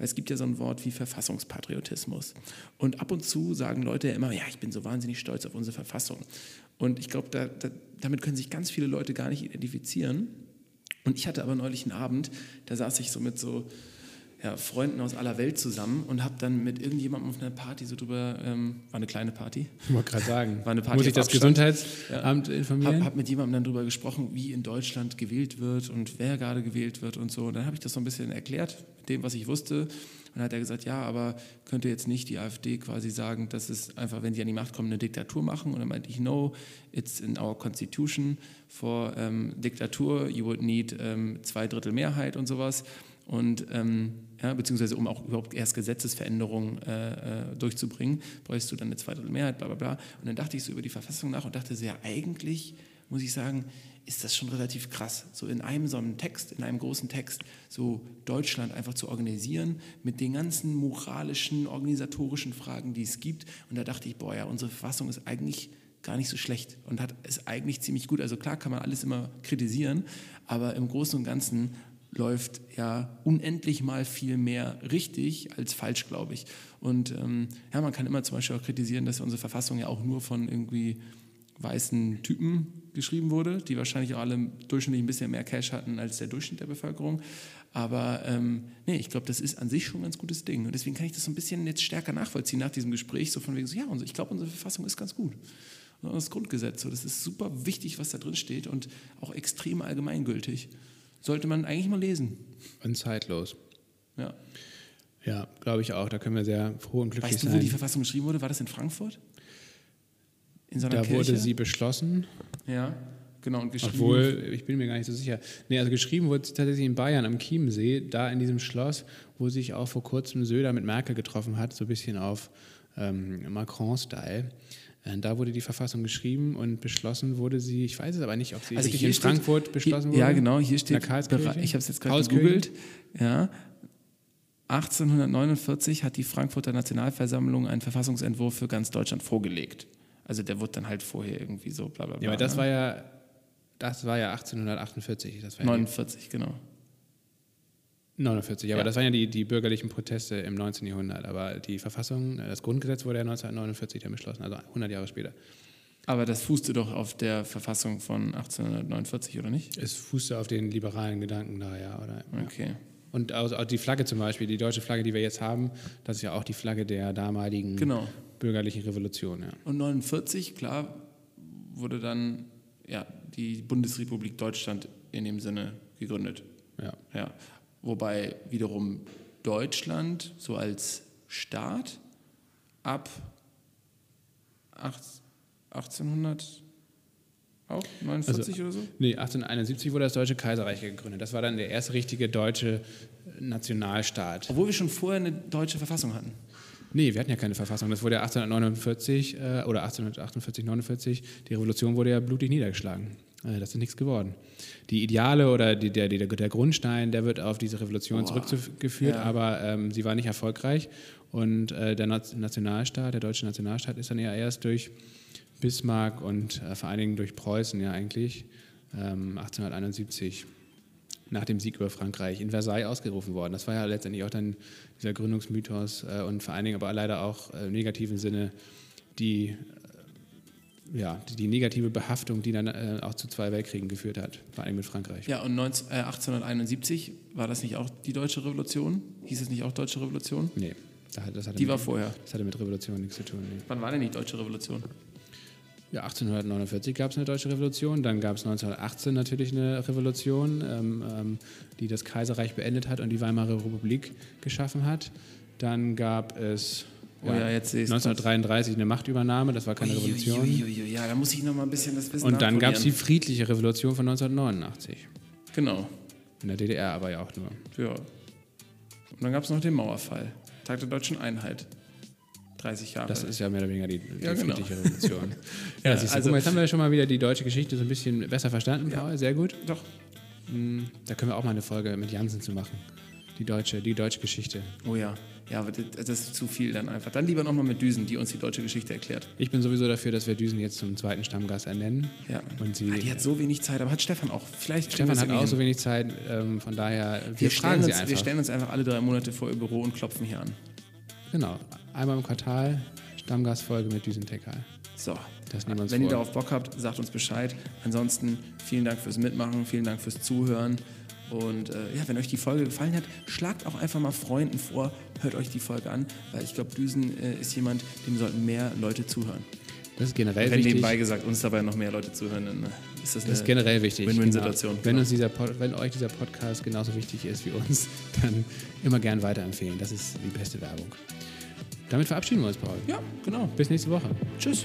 Speaker 1: Weil es gibt ja so ein Wort wie Verfassungspatriotismus. Und ab und zu sagen Leute ja immer, ja, ich bin so wahnsinnig stolz auf unsere Verfassung. Und ich glaube, da, da, damit können sich ganz viele Leute gar nicht identifizieren. Und ich hatte aber neulich einen Abend, da saß ich so mit so ja, Freunden aus aller Welt zusammen und habe dann mit irgendjemandem auf einer Party so drüber, ähm, war eine kleine Party.
Speaker 4: Ich wollte gerade sagen,
Speaker 1: war eine Party
Speaker 4: muss ich das
Speaker 1: Abstand.
Speaker 4: Gesundheitsamt ja. informieren?
Speaker 1: Habe hab mit jemandem dann drüber gesprochen, wie in Deutschland gewählt wird und wer gerade gewählt wird und so. Und dann habe ich das so ein bisschen erklärt, mit dem, was ich wusste. Und dann hat er gesagt, ja, aber könnte jetzt nicht die AfD quasi sagen, dass es einfach, wenn sie an die Macht kommen, eine Diktatur machen? Und dann meinte ich, no, it's in our constitution for um, Diktatur, you would need um, zwei Drittel Mehrheit und sowas und ähm, ja, beziehungsweise um auch überhaupt erst Gesetzesveränderungen äh, äh, durchzubringen, bräuchst du dann eine zweite Mehrheit, bla bla bla. Und dann dachte ich so über die Verfassung nach und dachte so, ja, eigentlich muss ich sagen, ist das schon relativ krass, so in einem so einem Text, in einem großen Text, so Deutschland einfach zu organisieren mit den ganzen moralischen, organisatorischen Fragen, die es gibt. Und da dachte ich, boah, ja, unsere Verfassung ist eigentlich gar nicht so schlecht und hat es eigentlich ziemlich gut. Also klar kann man alles immer kritisieren, aber im Großen und Ganzen läuft ja unendlich mal viel mehr richtig als falsch, glaube ich. Und ähm, ja, man kann immer zum Beispiel auch kritisieren, dass unsere Verfassung ja auch nur von irgendwie weißen Typen geschrieben wurde, die wahrscheinlich auch alle durchschnittlich ein bisschen mehr Cash hatten als der Durchschnitt der Bevölkerung. Aber ähm, nee, ich glaube, das ist an sich schon ein ganz gutes Ding. Und deswegen kann ich das so ein bisschen jetzt stärker nachvollziehen nach diesem Gespräch, so von wegen so, ja, ich glaube, unsere Verfassung ist ganz gut. Das Grundgesetz, so, das ist super wichtig, was da drin steht und auch extrem allgemeingültig. Sollte man eigentlich mal lesen.
Speaker 4: Und zeitlos.
Speaker 1: Ja.
Speaker 4: Ja, glaube ich auch. Da können wir sehr froh und glücklich weißt sein.
Speaker 1: Weißt du, wo die Verfassung geschrieben wurde? War das in Frankfurt?
Speaker 4: In so einer da Kirche? wurde sie beschlossen.
Speaker 1: Ja, genau. Und
Speaker 4: geschrieben. Obwohl, ich bin mir gar nicht so sicher. Nee, also geschrieben wurde sie tatsächlich in Bayern am Chiemsee, da in diesem Schloss, wo sich auch vor kurzem Söder mit Merkel getroffen hat, so ein bisschen auf ähm, Macron-Style. Äh, da wurde die Verfassung geschrieben und beschlossen wurde sie, ich weiß es aber nicht, ob sie
Speaker 1: also
Speaker 4: in Frankfurt
Speaker 1: steht,
Speaker 4: beschlossen
Speaker 1: hier, wurde. Ja, genau, hier steht, ich habe es jetzt gerade gegoogelt. Ja, 1849 hat die Frankfurter Nationalversammlung einen Verfassungsentwurf für ganz Deutschland vorgelegt. Also der wurde dann halt vorher irgendwie so bla bla bla.
Speaker 4: Ja, aber das ne? war ja, das war ja 1848. Das war
Speaker 1: 49, ja genau.
Speaker 4: 49, ja, aber das waren ja die, die bürgerlichen Proteste im 19. Jahrhundert. Aber die Verfassung, das Grundgesetz wurde ja 1949 dann beschlossen, also 100 Jahre später.
Speaker 1: Aber das fußte doch auf der Verfassung von 1849, oder nicht?
Speaker 4: Es fußte auf den liberalen Gedanken da, ja. Oder,
Speaker 1: okay. Ja.
Speaker 4: Und auch die Flagge zum Beispiel, die deutsche Flagge, die wir jetzt haben, das ist ja auch die Flagge der damaligen
Speaker 1: genau.
Speaker 4: bürgerlichen Revolution. Ja.
Speaker 1: Und 49, klar, wurde dann ja, die Bundesrepublik Deutschland in dem Sinne gegründet.
Speaker 4: Ja.
Speaker 1: ja. Wobei wiederum Deutschland so als Staat ab 1800, Auch 49
Speaker 4: Also-
Speaker 1: oder so?
Speaker 4: Nee, 1871 wurde das Deutsche Kaiserreich gegründet. Das war dann der erste richtige deutsche Nationalstaat.
Speaker 1: Obwohl wir schon vorher eine deutsche Verfassung hatten.
Speaker 4: Nee, wir hatten ja keine Verfassung. Das wurde ja 1849 äh, oder 1848, 49. Die Revolution wurde ja blutig niedergeschlagen. Äh, das ist nichts geworden. Die Ideale oder die, der, der, der Grundstein, der wird auf diese Revolution zurückgeführt,
Speaker 1: Ja.
Speaker 4: aber ähm, sie war nicht erfolgreich. Und äh, der Nationalstaat, der deutsche Nationalstaat, ist dann ja erst durch Bismarck und äh, vor allen Dingen durch Preußen ja eigentlich ähm, 1871 nach dem Sieg über Frankreich in Versailles ausgerufen worden. Das war ja letztendlich auch dann dieser Gründungsmythos äh, und vor allen Dingen aber leider auch äh, im negativen Sinne die, ja, die, die negative Behaftung, die dann äh, auch zu zwei Weltkriegen geführt hat, vor allem mit Frankreich.
Speaker 1: Ja, und 19, äh, 1871 war das nicht auch die Deutsche Revolution? Hieß es nicht auch Deutsche Revolution?
Speaker 4: Nee, das das hatte
Speaker 1: Die
Speaker 4: mit,
Speaker 1: war vorher.
Speaker 4: Das hatte mit Revolution nichts zu tun. Nee.
Speaker 1: Wann war denn die Deutsche Revolution?
Speaker 4: Ja, 1849 gab es eine deutsche Revolution, dann gab es 1918 natürlich eine Revolution, ähm, ähm, die das Kaiserreich beendet hat und die Weimarer Republik geschaffen hat. Dann gab es
Speaker 1: Oh ja, jetzt sehe ich's.
Speaker 4: 1933 eine Machtübernahme, das war keine Revolution.
Speaker 1: Uiuiuiui, Ja, da muss ich noch mal ein bisschen das Wissen
Speaker 4: Und dann gab es die friedliche Revolution von 1989.
Speaker 1: Genau,
Speaker 4: In der DDR aber ja auch nur.
Speaker 1: ja. Und dann gab es noch den Mauerfall. Tag der deutschen Einheit. 30 Jahre.
Speaker 4: Das ist ja mehr oder weniger die, die
Speaker 1: Ja, genau.
Speaker 4: friedliche Revolution.
Speaker 1: Ja,
Speaker 4: ja,
Speaker 1: also-
Speaker 4: guck mal, jetzt haben wir schon mal wieder die deutsche Geschichte so ein bisschen besser verstanden, Paul. Sehr gut.
Speaker 1: Doch.
Speaker 4: Hm, Da können wir auch mal eine Folge mit Jansen zu machen. Die deutsche, die deutsche Geschichte.
Speaker 1: Oh ja. Ja, aber das, ist zu viel dann einfach. Dann lieber nochmal mit Düsen, die uns die deutsche Geschichte erklärt.
Speaker 4: Ich bin sowieso dafür, dass wir Düsen jetzt zum zweiten Stammgast ernennen.
Speaker 1: Ja.
Speaker 4: Und sie,
Speaker 1: Ah, die hat so wenig Zeit, aber hat Stefan auch. Vielleicht
Speaker 4: Stefan hat auch so
Speaker 1: hin.
Speaker 4: wenig Zeit, ähm, von daher, wir,
Speaker 1: wir
Speaker 4: fragen sie
Speaker 1: uns,
Speaker 4: einfach.
Speaker 1: wir stellen uns einfach alle drei Monate vor ihr Büro und klopfen hier an.
Speaker 4: genau, einmal im Quartal, Stammgastfolge mit Düsentekal.
Speaker 1: So.
Speaker 4: Das nehmen wir uns
Speaker 1: Wenn ihr
Speaker 4: vor.
Speaker 1: darauf Bock habt, sagt uns Bescheid. Ansonsten vielen Dank fürs Mitmachen, vielen Dank fürs Zuhören. Und äh, ja, wenn euch die Folge gefallen hat, schlagt auch einfach mal Freunden vor, hört euch die Folge an, weil ich glaube, Düsen äh, ist jemand, dem sollten mehr Leute zuhören.
Speaker 4: Das ist generell
Speaker 1: Wenn
Speaker 4: wichtig.
Speaker 1: nebenbei gesagt, uns dabei noch mehr Leute zuhören, dann äh, ist das eine
Speaker 4: Das ist generell wichtig.
Speaker 1: Win-Win-Situation.
Speaker 4: Genau. Wenn, uns dieser Pod, wenn euch dieser Podcast genauso wichtig ist wie uns, dann immer gern weiterempfehlen. Das ist die beste Werbung. Damit verabschieden wir uns, Paul.
Speaker 1: Ja, genau.
Speaker 4: Bis nächste Woche.
Speaker 1: Tschüss.